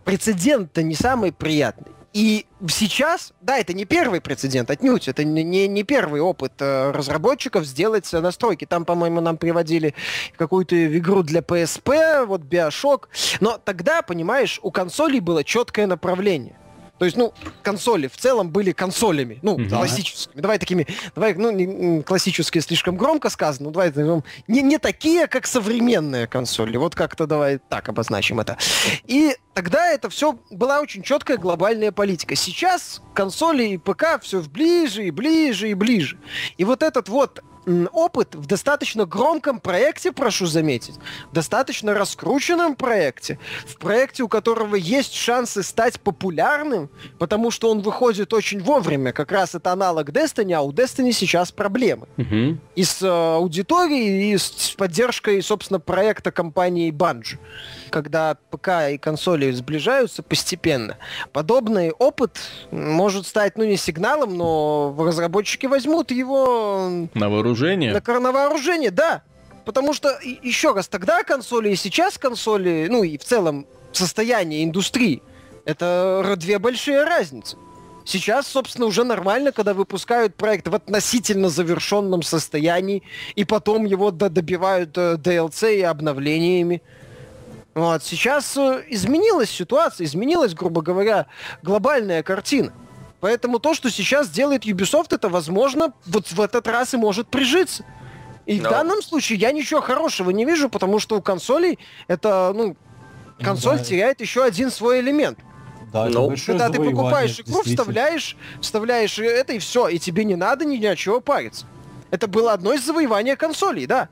прецедент-то не самый приятный. И сейчас, да, это не первый прецедент, отнюдь, это не, не, первый опыт э, разработчиков сделать настройки. Там, по-моему, нам приводили какую-то игру для PSP, вот Bioshock. Но тогда, понимаешь, у консолей было четкое направление. То есть, ну, консоли в целом были консолями, ну, mm классическими. Давай такими, давай, ну, не, классические слишком громко сказано, ну, давай, ну, не, не такие, как современные консоли. Вот как-то давай так обозначим это. И тогда это все была очень четкая глобальная политика. Сейчас консоли и ПК все ближе и ближе и ближе. И вот этот вот опыт в достаточно громком проекте, прошу заметить, в достаточно раскрученном проекте, в проекте, у которого есть шансы стать популярным, потому что он выходит очень вовремя. Как раз это аналог Destiny, а у Destiny сейчас проблемы. Угу. И с э, аудиторией, и с поддержкой, собственно, проекта компании Bungie. Когда ПК и консоли сближаются постепенно, подобный опыт может стать, ну, не сигналом, но разработчики возьмут его... На вооружение вооружение? На, на вооружение, да. Потому что, еще раз, тогда консоли и сейчас консоли, ну и в целом состояние индустрии, это две большие разницы. Сейчас, собственно, уже нормально, когда выпускают проект в относительно завершенном состоянии, и потом его добивают DLC э, и обновлениями. Вот. Сейчас э, изменилась ситуация, изменилась, грубо говоря, глобальная картина. Поэтому то, что сейчас делает Ubisoft, это, возможно, вот в этот раз и может прижиться. И Но... в данном случае я ничего хорошего не вижу, потому что у консолей это, ну, консоль да. теряет еще один свой элемент. Да, ну, когда ты покупаешь игру, вставляешь, вставляешь это и все, и тебе не надо ни о чего париться. Это было одно из завоевания консолей, да.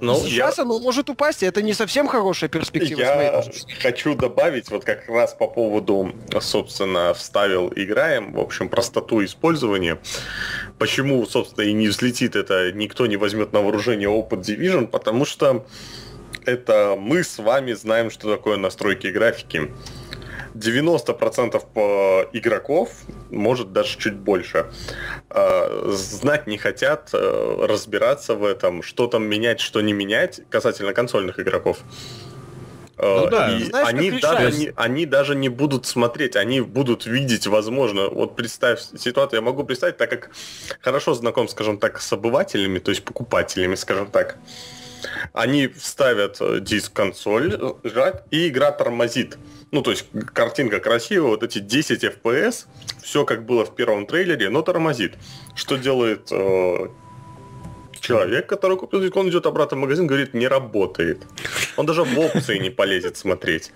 Ну, Сейчас я... оно может упасть, и это не совсем хорошая перспектива. Я хочу добавить, вот как раз по поводу, собственно, вставил играем, в общем, простоту использования. Почему, собственно, и не взлетит это, никто не возьмет на вооружение Open Division, потому что это мы с вами знаем, что такое настройки графики. 90% по игроков, может даже чуть больше, э, знать не хотят, э, разбираться в этом, что там менять, что не менять касательно консольных игроков. Э, ну, да. И Знаешь, они, даже не, они даже не будут смотреть, они будут видеть, возможно, вот представь ситуацию, я могу представить, так как хорошо знаком, скажем так, с обывателями, то есть покупателями, скажем так, они вставят диск консоль, и игра тормозит. Ну, то есть картинка красивая, вот эти 10 FPS, все как было в первом трейлере, но тормозит. Что делает э, человек, который купил диск, он идет обратно в магазин, говорит, не работает. Он даже в опции не полезет смотреть.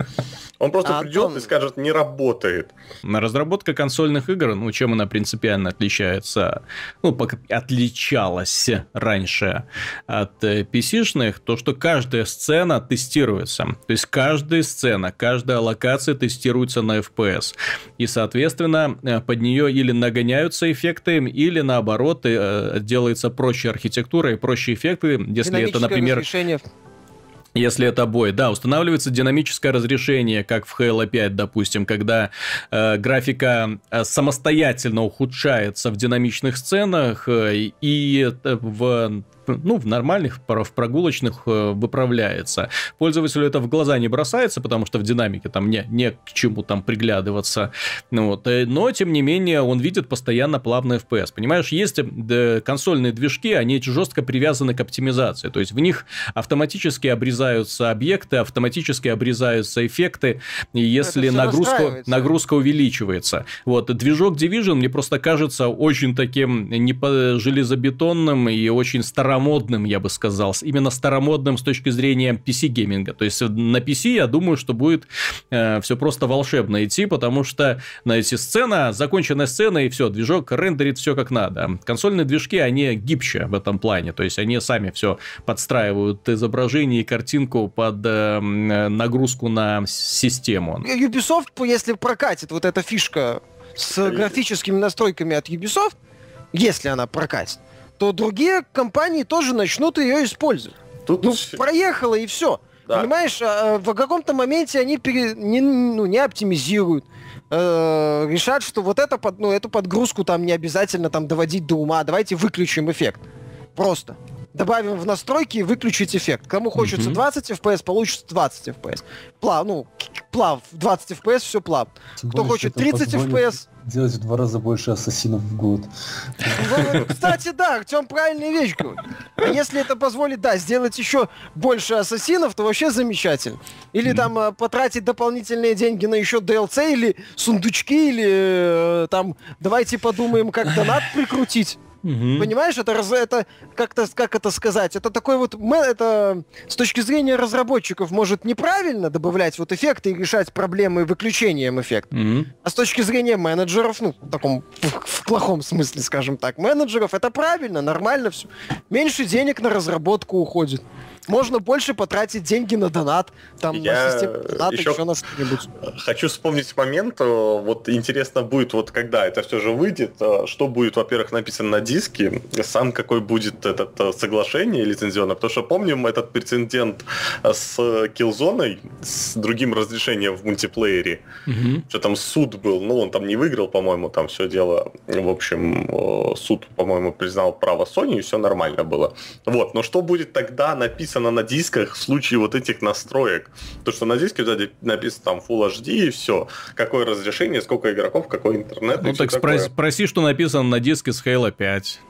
Он просто а придет он... и скажет, не работает. Разработка консольных игр, ну, чем она принципиально отличается, ну, отличалась раньше от PC-шных, э, то, что каждая сцена тестируется. То есть, каждая сцена, каждая локация тестируется на FPS. И, соответственно, э, под нее или нагоняются эффекты, или, наоборот, э, делается проще архитектура и проще эффекты, если это, например... Разрешение если это бой, да, устанавливается динамическое разрешение, как в Halo 5, допустим, когда э, графика э, самостоятельно ухудшается в динамичных сценах э, и э, в ну, в нормальных, в прогулочных э, выправляется. Пользователю это в глаза не бросается, потому что в динамике там не, не к чему там приглядываться. Ну, вот. Э, но, тем не менее, он видит постоянно плавный FPS. Понимаешь, есть э, консольные движки, они жестко привязаны к оптимизации. То есть, в них автоматически обрезаются объекты, автоматически обрезаются эффекты, если нагрузка, нагрузка увеличивается. Вот. Движок Division мне просто кажется очень таким не железобетонным и очень старым старомодным, я бы сказал, именно старомодным с точки зрения PC-гейминга. То есть на PC я думаю, что будет э, все просто волшебно идти, потому что на эти сцена, законченная сцена и все, движок рендерит все как надо. Консольные движки, они гибче в этом плане, то есть они сами все подстраивают изображение и картинку под э, нагрузку на систему. Ubisoft, если прокатит вот эта фишка с графическими настройками от Ubisoft, если она прокатит, то другие компании тоже начнут ее использовать. Тут... Ну, проехало и все. Да. Понимаешь, а, а, в каком-то моменте они пере... не, ну, не оптимизируют, э, решат, что вот это под, ну, эту подгрузку там не обязательно там доводить до ума, давайте выключим эффект. Просто. Добавим в настройки и выключить эффект. Кому хочется mm-hmm. 20 FPS, получится 20 FPS. Плав, ну, плав, 20 FPS, все плав. Тем Кто хочет 30 FPS, делать в два раза больше ассасинов в год. Ну, кстати, да, Артем правильную вещь говорит. А если это позволит, да, сделать еще больше ассасинов, то вообще замечательно. Или mm там э, потратить дополнительные деньги на еще DLC, или сундучки, или э, там давайте подумаем, как донат прикрутить. Угу. Понимаешь, это, это как-то, как это сказать, это такой вот, это с точки зрения разработчиков может неправильно добавлять вот эффекты и решать проблемы выключением эффекта. Угу. А с точки зрения менеджеров, ну, в таком, в, в плохом смысле, скажем так, менеджеров, это правильно, нормально все. Меньше денег на разработку уходит можно больше потратить деньги на донат, там, Я на систему донат, еще, еще на что-нибудь. Хочу вспомнить момент, э, вот интересно будет, вот когда это все же выйдет, э, что будет, во-первых, написано на диске, сам какой будет это э, соглашение лицензионное, потому что помним этот прецедент с Killzone, с другим разрешением в мультиплеере, угу. что там суд был, ну, он там не выиграл, по-моему, там все дело, в общем, суд, по-моему, признал право Sony, и все нормально было. Вот, но что будет тогда написано на дисках в случае вот этих настроек. То, что на диске сзади написано там Full HD и все. Какое разрешение, сколько игроков, какой интернет. Ну так спроси, проси, что написано на диске с Halo 5 понять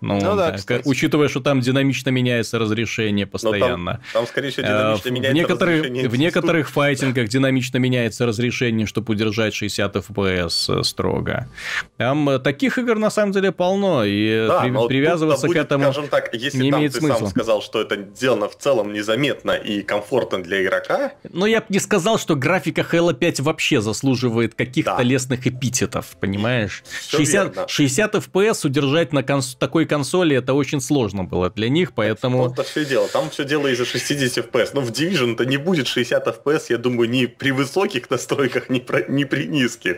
ну, ну да, так, учитывая, что там динамично меняется разрешение постоянно. Там, там, скорее всего, динамично э, меняется в некоторых, разрешение. В некоторых файтингах динамично меняется разрешение, чтобы удержать 60 FPS э, строго. Там э, таких игр на самом деле полно, и да, при, привязываться будет, к этому скажем так, если не там имеет ты смысла. сам сказал, что это сделано в целом незаметно и комфортно для игрока. Но я бы не сказал, что графика Halo 5 вообще заслуживает каких-то да. лестных эпитетов, понимаешь? 60, 60 FPS удержать на конс- такой консоли это очень сложно было для них, поэтому... Вот все дело. Там все дело из-за 60 FPS. Но в Division-то не будет 60 FPS, я думаю, ни при высоких настройках, ни, про... ни при низких.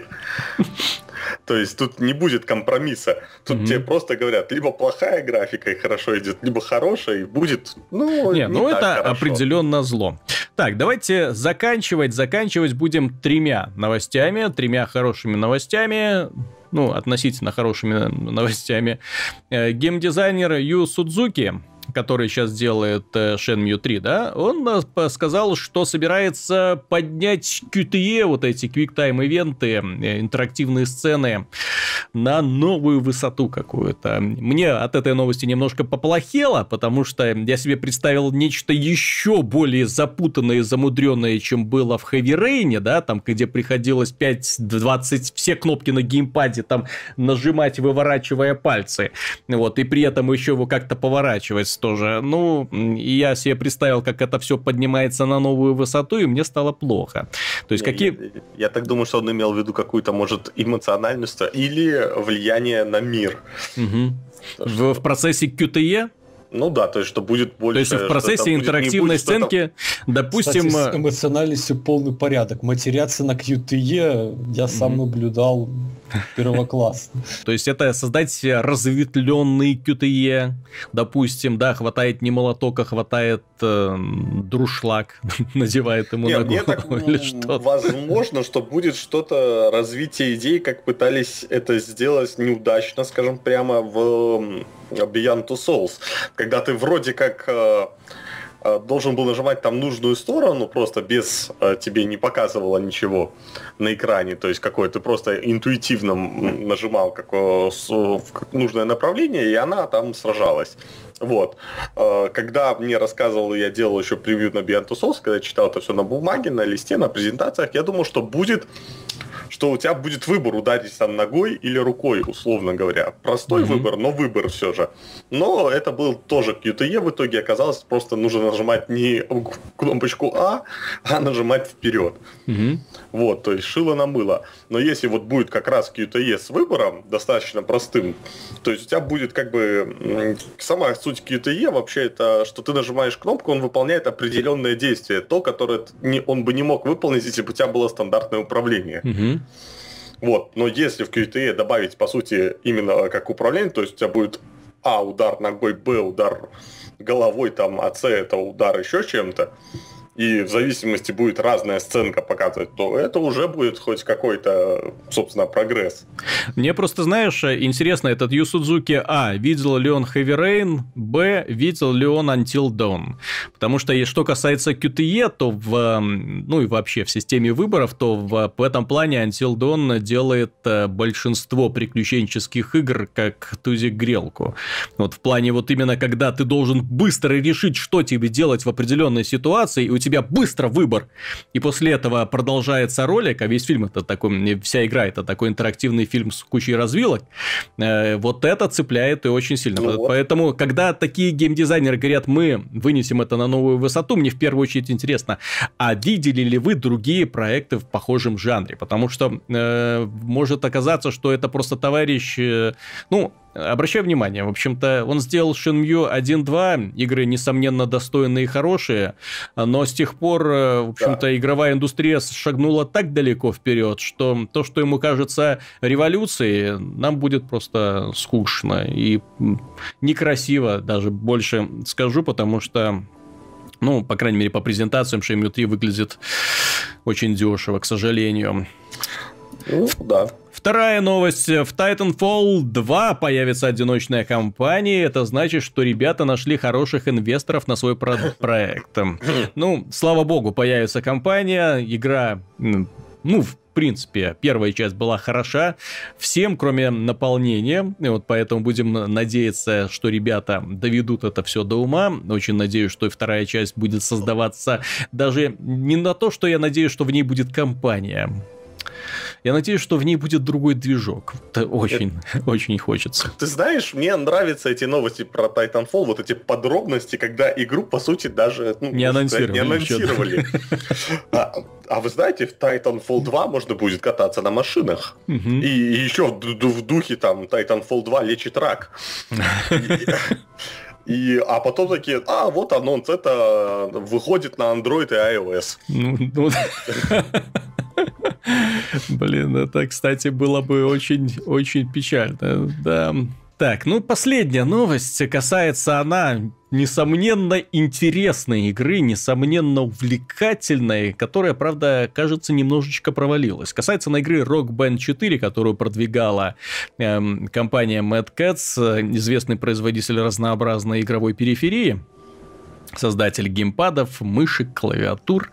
То есть тут не будет компромисса. Тут mm-hmm. тебе просто говорят, либо плохая графика и хорошо идет, либо хорошая и будет, ну, не, не ну это хорошо. определенно зло. Так, давайте заканчивать. Заканчивать будем тремя новостями, тремя хорошими новостями ну, относительно хорошими новостями. Э, геймдизайнер Ю Судзуки который сейчас делает э, Shenmue 3, да, он э, сказал, что собирается поднять QTE, вот эти QuickTime ивенты, э, интерактивные сцены, на новую высоту какую-то. Мне от этой новости немножко поплохело, потому что я себе представил нечто еще более запутанное и замудренное, чем было в Heavy Rain, да, там, где приходилось 5-20 все кнопки на геймпаде там нажимать, выворачивая пальцы, вот, и при этом еще его как-то поворачивать тоже. Ну, я себе представил, как это все поднимается на новую высоту, и мне стало плохо. То есть, какие... Я, я так думаю, что он имел в виду какую-то, может, эмоциональность или влияние на мир. Угу. В, в процессе QTE ну да, то есть, что будет больше... То есть, в процессе интерактивной будет, сценки, допустим... Кстати, с эмоциональностью полный порядок. Матеряться на QTE я сам mm-hmm. наблюдал первоклассно. То есть, это создать разветвленный QTE, допустим, да, хватает не молоток, а хватает э, друшлаг, надевает ему на голову или что Возможно, что будет что-то развитие идей, как пытались это сделать неудачно, скажем, прямо в Beyond Two Souls, когда ты вроде как э, э, должен был нажимать там нужную сторону, просто без э, тебе не показывало ничего на экране, то есть какое ты просто интуитивно нажимал какое, нужное направление, и она там сражалась. Вот. Когда мне рассказывал, я делал еще превью на Beyond Souls, когда читал это все на бумаге, на листе, на презентациях, я думал, что будет что у тебя будет выбор ударить там ногой или рукой, условно говоря. Простой mm-hmm. выбор, но выбор все же. Но это был тоже QTE в итоге оказалось просто нужно нажимать не кнопочку А, а нажимать вперед. Mm-hmm. Вот, то есть шило на мыло. Но если вот будет как раз QTE с выбором, достаточно простым, то есть у тебя будет как бы сама суть QTE вообще это, что ты нажимаешь кнопку, он выполняет определенное действие, то, которое он бы не мог выполнить, если бы у тебя было стандартное управление. Вот, но если в QTE добавить, по сути, именно как управление, то есть у тебя будет А удар ногой, Б удар головой, там, а С это удар еще чем-то, и в зависимости будет разная сценка показывать, то это уже будет хоть какой-то, собственно, прогресс. Мне просто, знаешь, интересно, этот Ю а, видел ли он Heavy Rain, б, видел ли он Until Dawn. Потому что, что касается QTE, то в, ну и вообще в системе выборов, то в, в этом плане Until Dawn делает э, большинство приключенческих игр как тузик грелку. Вот в плане вот именно, когда ты должен быстро решить, что тебе делать в определенной ситуации, и у тебя тебя быстро выбор. И после этого продолжается ролик, а весь фильм это такой, вся игра это такой интерактивный фильм с кучей развилок. Э, вот это цепляет и очень сильно. Ну, Поэтому, вот. когда такие геймдизайнеры говорят, мы вынесем это на новую высоту, мне в первую очередь интересно, а видели ли вы другие проекты в похожем жанре? Потому что э, может оказаться, что это просто товарищ, э, ну, Обращаю внимание, в общем-то, он сделал Shenmue 1.2, игры, несомненно, достойные и хорошие, но с тех пор, э, в общем-то, да. игровая индустрия шагнула так далеко вперед, что то, что ему кажется революцией, нам будет просто скучно и некрасиво, даже больше скажу, потому что ну, по крайней мере, по презентациям Shenmue 3 выглядит очень дешево, к сожалению. Ну, да. Вторая новость. В Titanfall 2 появится одиночная компания. Это значит, что ребята нашли хороших инвесторов на свой про- проект. Ну, слава богу, появится компания. Игра Ну, в принципе, первая часть была хороша всем, кроме наполнения. И вот поэтому будем надеяться, что ребята доведут это все до ума. Очень надеюсь, что и вторая часть будет создаваться даже не на то, что я надеюсь, что в ней будет компания. Я надеюсь, что в ней будет другой движок. Это очень, Это... очень хочется. Ты знаешь, мне нравятся эти новости про Titanfall, вот эти подробности, когда игру, по сути, даже ну, не анонсировали. Не анонсировали. А, а вы знаете, в Titanfall 2 можно будет кататься на машинах. И, и еще в, в духе там Titanfall 2 лечит рак. И, а потом такие, а, вот анонс, это выходит на Android и iOS. Ну, ну... Блин, это, кстати, было бы очень-очень печально. Да. Так, ну последняя новость касается она, несомненно, интересной игры, несомненно, увлекательной, которая, правда, кажется, немножечко провалилась. Касается на игры Rock Band 4, которую продвигала эм, компания Mad Cats, известный производитель разнообразной игровой периферии создатель геймпадов, мышек, клавиатур.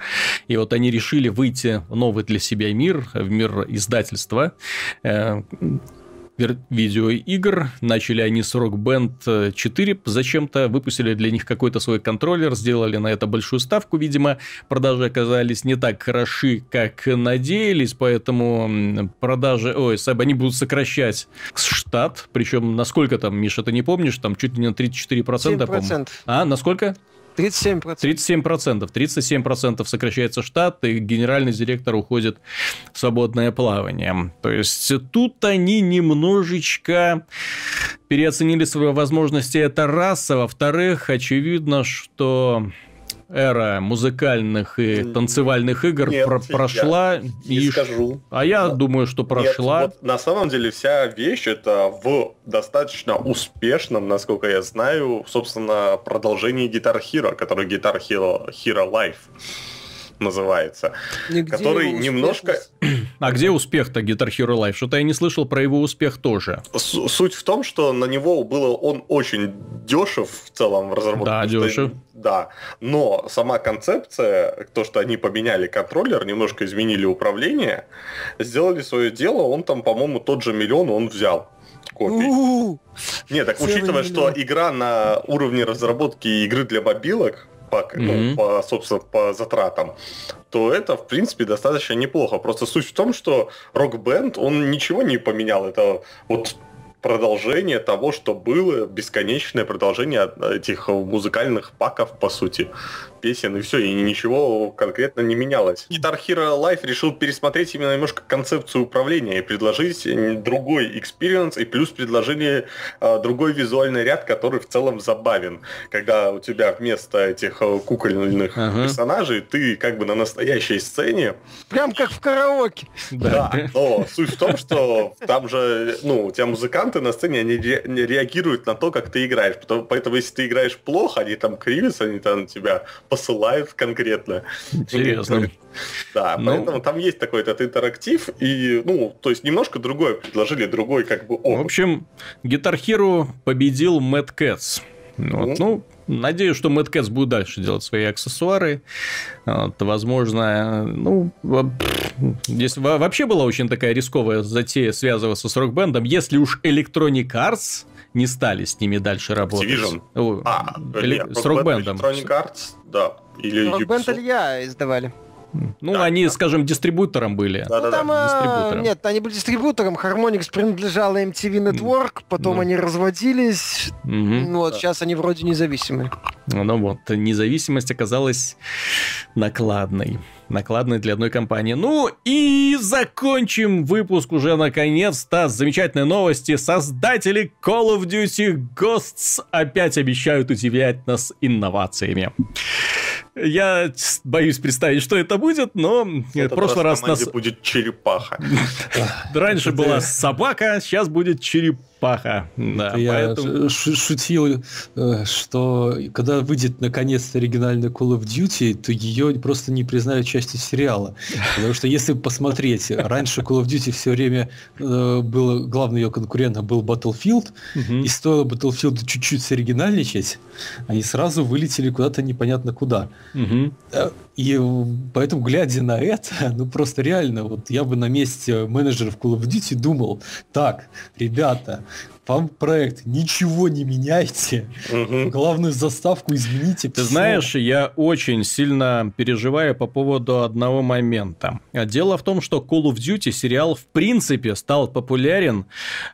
И вот они решили выйти в новый для себя мир, в мир издательства э, видеоигр. Начали они с Rock Band 4 зачем-то, выпустили для них какой-то свой контроллер, сделали на это большую ставку, видимо, продажи оказались не так хороши, как надеялись, поэтому продажи, ой, они будут сокращать штат, причем насколько там, Миша, ты не помнишь, там чуть ли не на 34%, по-моему. А, насколько? 37%. 37%. 37% сокращается штат, и генеральный директор уходит в свободное плавание. То есть тут они немножечко переоценили свои возможности. Это раз. А во-вторых, очевидно, что эра музыкальных и танцевальных игр Нет, про- прошла. Я и... скажу. А я Но... думаю, что прошла. Нет, вот на самом деле вся вещь это в достаточно успешном, насколько я знаю, собственно, продолжении Guitar Hero, который Guitar Hero, Hero Life называется, Нигде который немножко... А где успех-то Guitar Hero Live? Что-то я не слышал про его успех тоже. С суть в том, что на него было он очень дешев в целом в разработке. Да, дешев. Да, но сама концепция, то, что они поменяли контроллер, немножко изменили управление, сделали свое дело, он там, по-моему, тот же миллион он взял копий. Нет, так учитывая, что игра на уровне разработки игры для мобилок, по, mm-hmm. ну, по, собственно, по затратам, то это, в принципе, достаточно неплохо. Просто суть в том, что рок-бенд, он ничего не поменял. Это вот продолжение того, что было, бесконечное продолжение этих музыкальных паков, по сути песен, и все, и ничего конкретно не менялось. Guitar Hero Life решил пересмотреть именно немножко концепцию управления и предложить другой experience, и плюс предложение э, другой визуальный ряд, который в целом забавен. Когда у тебя вместо этих э, кукольных ага. персонажей ты как бы на настоящей сцене. Прям как в караоке. Да, но суть в том, что там же, ну, у тебя музыканты на сцене, они реагируют на то, как ты играешь. Поэтому, если ты играешь плохо, они там кривятся, они там тебя посылают конкретно. Интересно. Да, ну, поэтому там есть такой этот интерактив, и, ну, то есть немножко другое предложили, другой как бы опыт. В общем, Hero победил Mad Cats. Вот, ну, Надеюсь, что Mad Cats будет дальше делать свои аксессуары. Вот, возможно, ну, здесь вообще была очень такая рисковая затея связываться с рок-бендом. Если уж Electronic Arts не стали с ними дальше работать. Activision? О, а, или, нет, с рок-бендом. Electronic Arts, да. Или Рок-бенд Илья издавали. Ну, да, они, да. скажем, дистрибутором были. Да, ну, там, а, дистрибутором. Нет, они были дистрибутором. Harmonix принадлежала MTV Network, потом ну. они разводились. Угу. Вот, да. сейчас они вроде независимые. Ну вот, независимость оказалась накладной. Накладной для одной компании. Ну и закончим выпуск уже наконец-то с замечательной новости. Создатели Call of Duty Ghosts опять обещают удивлять нас инновациями. Я боюсь представить, что это будет, но в прошлый раз, нас... будет черепаха. Раньше была собака, сейчас будет черепаха Паха. Да, Это поэтому... Я шутил, э, что когда выйдет наконец оригинальный Call of Duty, то ее просто не признают частью сериала. Потому что если посмотреть, раньше Call of Duty все время э, было, главный ее конкурентом был Battlefield, угу. и стоило Battlefield чуть-чуть соригинальничать, они сразу вылетели куда-то непонятно куда. Угу. И поэтому, глядя на это, ну просто реально, вот я бы на месте менеджеров Call of Duty думал, так, ребята, вам проект, ничего не меняйте, угу. главную заставку измените. Ты все. знаешь, я очень сильно переживаю по поводу одного момента. Дело в том, что Call of Duty сериал в принципе стал популярен,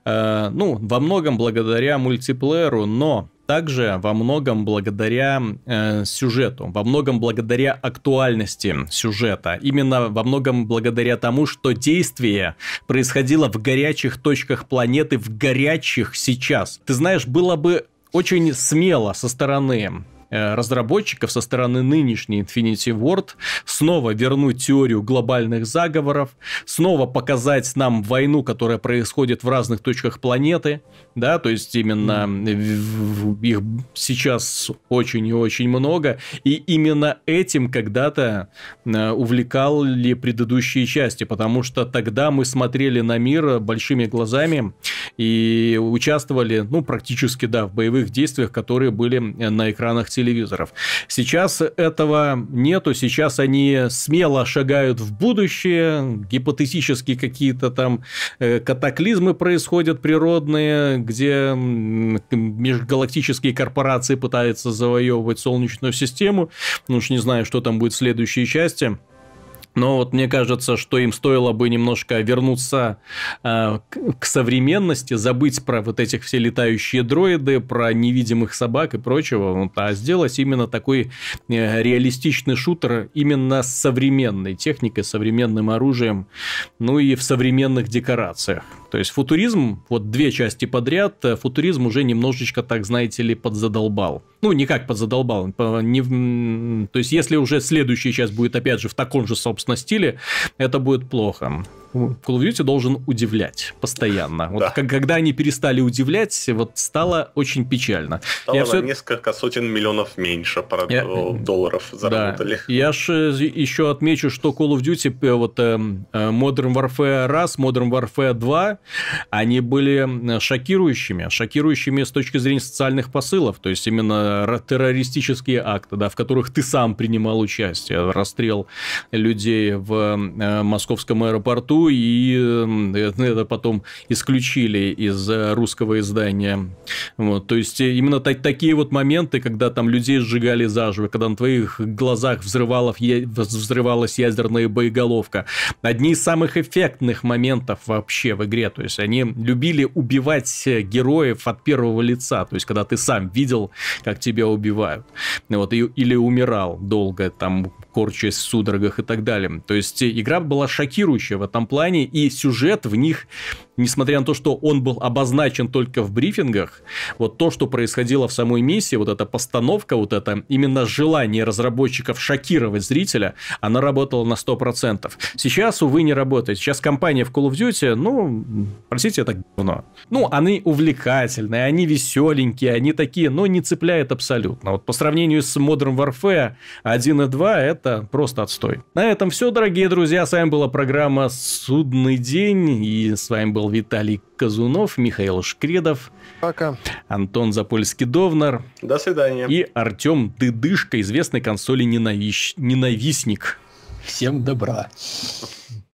э, ну, во многом благодаря мультиплееру, но также во многом благодаря э, сюжету, во многом благодаря актуальности сюжета, именно во многом благодаря тому, что действие происходило в горячих точках планеты, в горячих сейчас. Ты знаешь, было бы очень смело со стороны разработчиков со стороны нынешней Infinity Ward снова вернуть теорию глобальных заговоров, снова показать нам войну, которая происходит в разных точках планеты, да, то есть именно их сейчас очень и очень много, и именно этим когда-то э, увлекали предыдущие части, потому что тогда мы смотрели на мир большими глазами и участвовали, ну, практически, да, в боевых действиях, которые были на экранах телевизоров. Сейчас этого нету, сейчас они смело шагают в будущее, гипотетически какие-то там э, катаклизмы происходят природные, где межгалактические корпорации пытаются завоевывать Солнечную систему. Ну уж не знаю, что там будет в следующей части. Но вот мне кажется, что им стоило бы немножко вернуться э, к современности, забыть про вот этих все летающие дроиды, про невидимых собак и прочего, вот, а сделать именно такой э, реалистичный шутер именно с современной техникой, современным оружием, ну и в современных декорациях. То есть футуризм, вот две части подряд, э, футуризм уже немножечко, так знаете ли, подзадолбал. Ну, не как подзадолбал. Не, то есть, если уже следующая часть будет, опять же, в таком же, собственно, стиле, это будет плохо. Call of Duty должен удивлять постоянно. Вот да. когда они перестали удивлять, вот стало очень печально. Стало я все... несколько сотен миллионов меньше я... долларов заработали. Да. Я же еще отмечу, что Call of Duty, э, вот э, э, Modern Warfare 1, Modern Warfare 2, они были шокирующими. Шокирующими с точки зрения социальных посылов. То есть, именно террористические акты, да, в которых ты сам принимал участие. Расстрел людей в московском аэропорту и это потом исключили из э, русского издания. Вот, то есть, э, именно так, такие вот моменты, когда там людей сжигали заживо, когда на твоих глазах взрывалась ядерная боеголовка. Одни из самых эффектных моментов вообще в игре. То есть, они любили убивать э, героев от первого лица. То есть, когда ты сам видел, как тебя убивают. Вот, и, или умирал долго, там, корчась в судорогах и так далее. То есть игра была шокирующая в этом плане, и сюжет в них несмотря на то, что он был обозначен только в брифингах, вот то, что происходило в самой миссии, вот эта постановка, вот это именно желание разработчиков шокировать зрителя, она работала на 100%. Сейчас, увы, не работает. Сейчас компания в Call of Duty, ну, простите, это говно. Ну, они увлекательные, они веселенькие, они такие, но не цепляют абсолютно. Вот по сравнению с Modern Warfare 1 и 2, это просто отстой. На этом все, дорогие друзья. С вами была программа «Судный день», и с вами был был Виталий Казунов, Михаил Шкредов. Пока. Антон Запольский-Довнар. До свидания. И Артем Дыдышко, известный консоли ненавищ... ненавистник. Всем добра.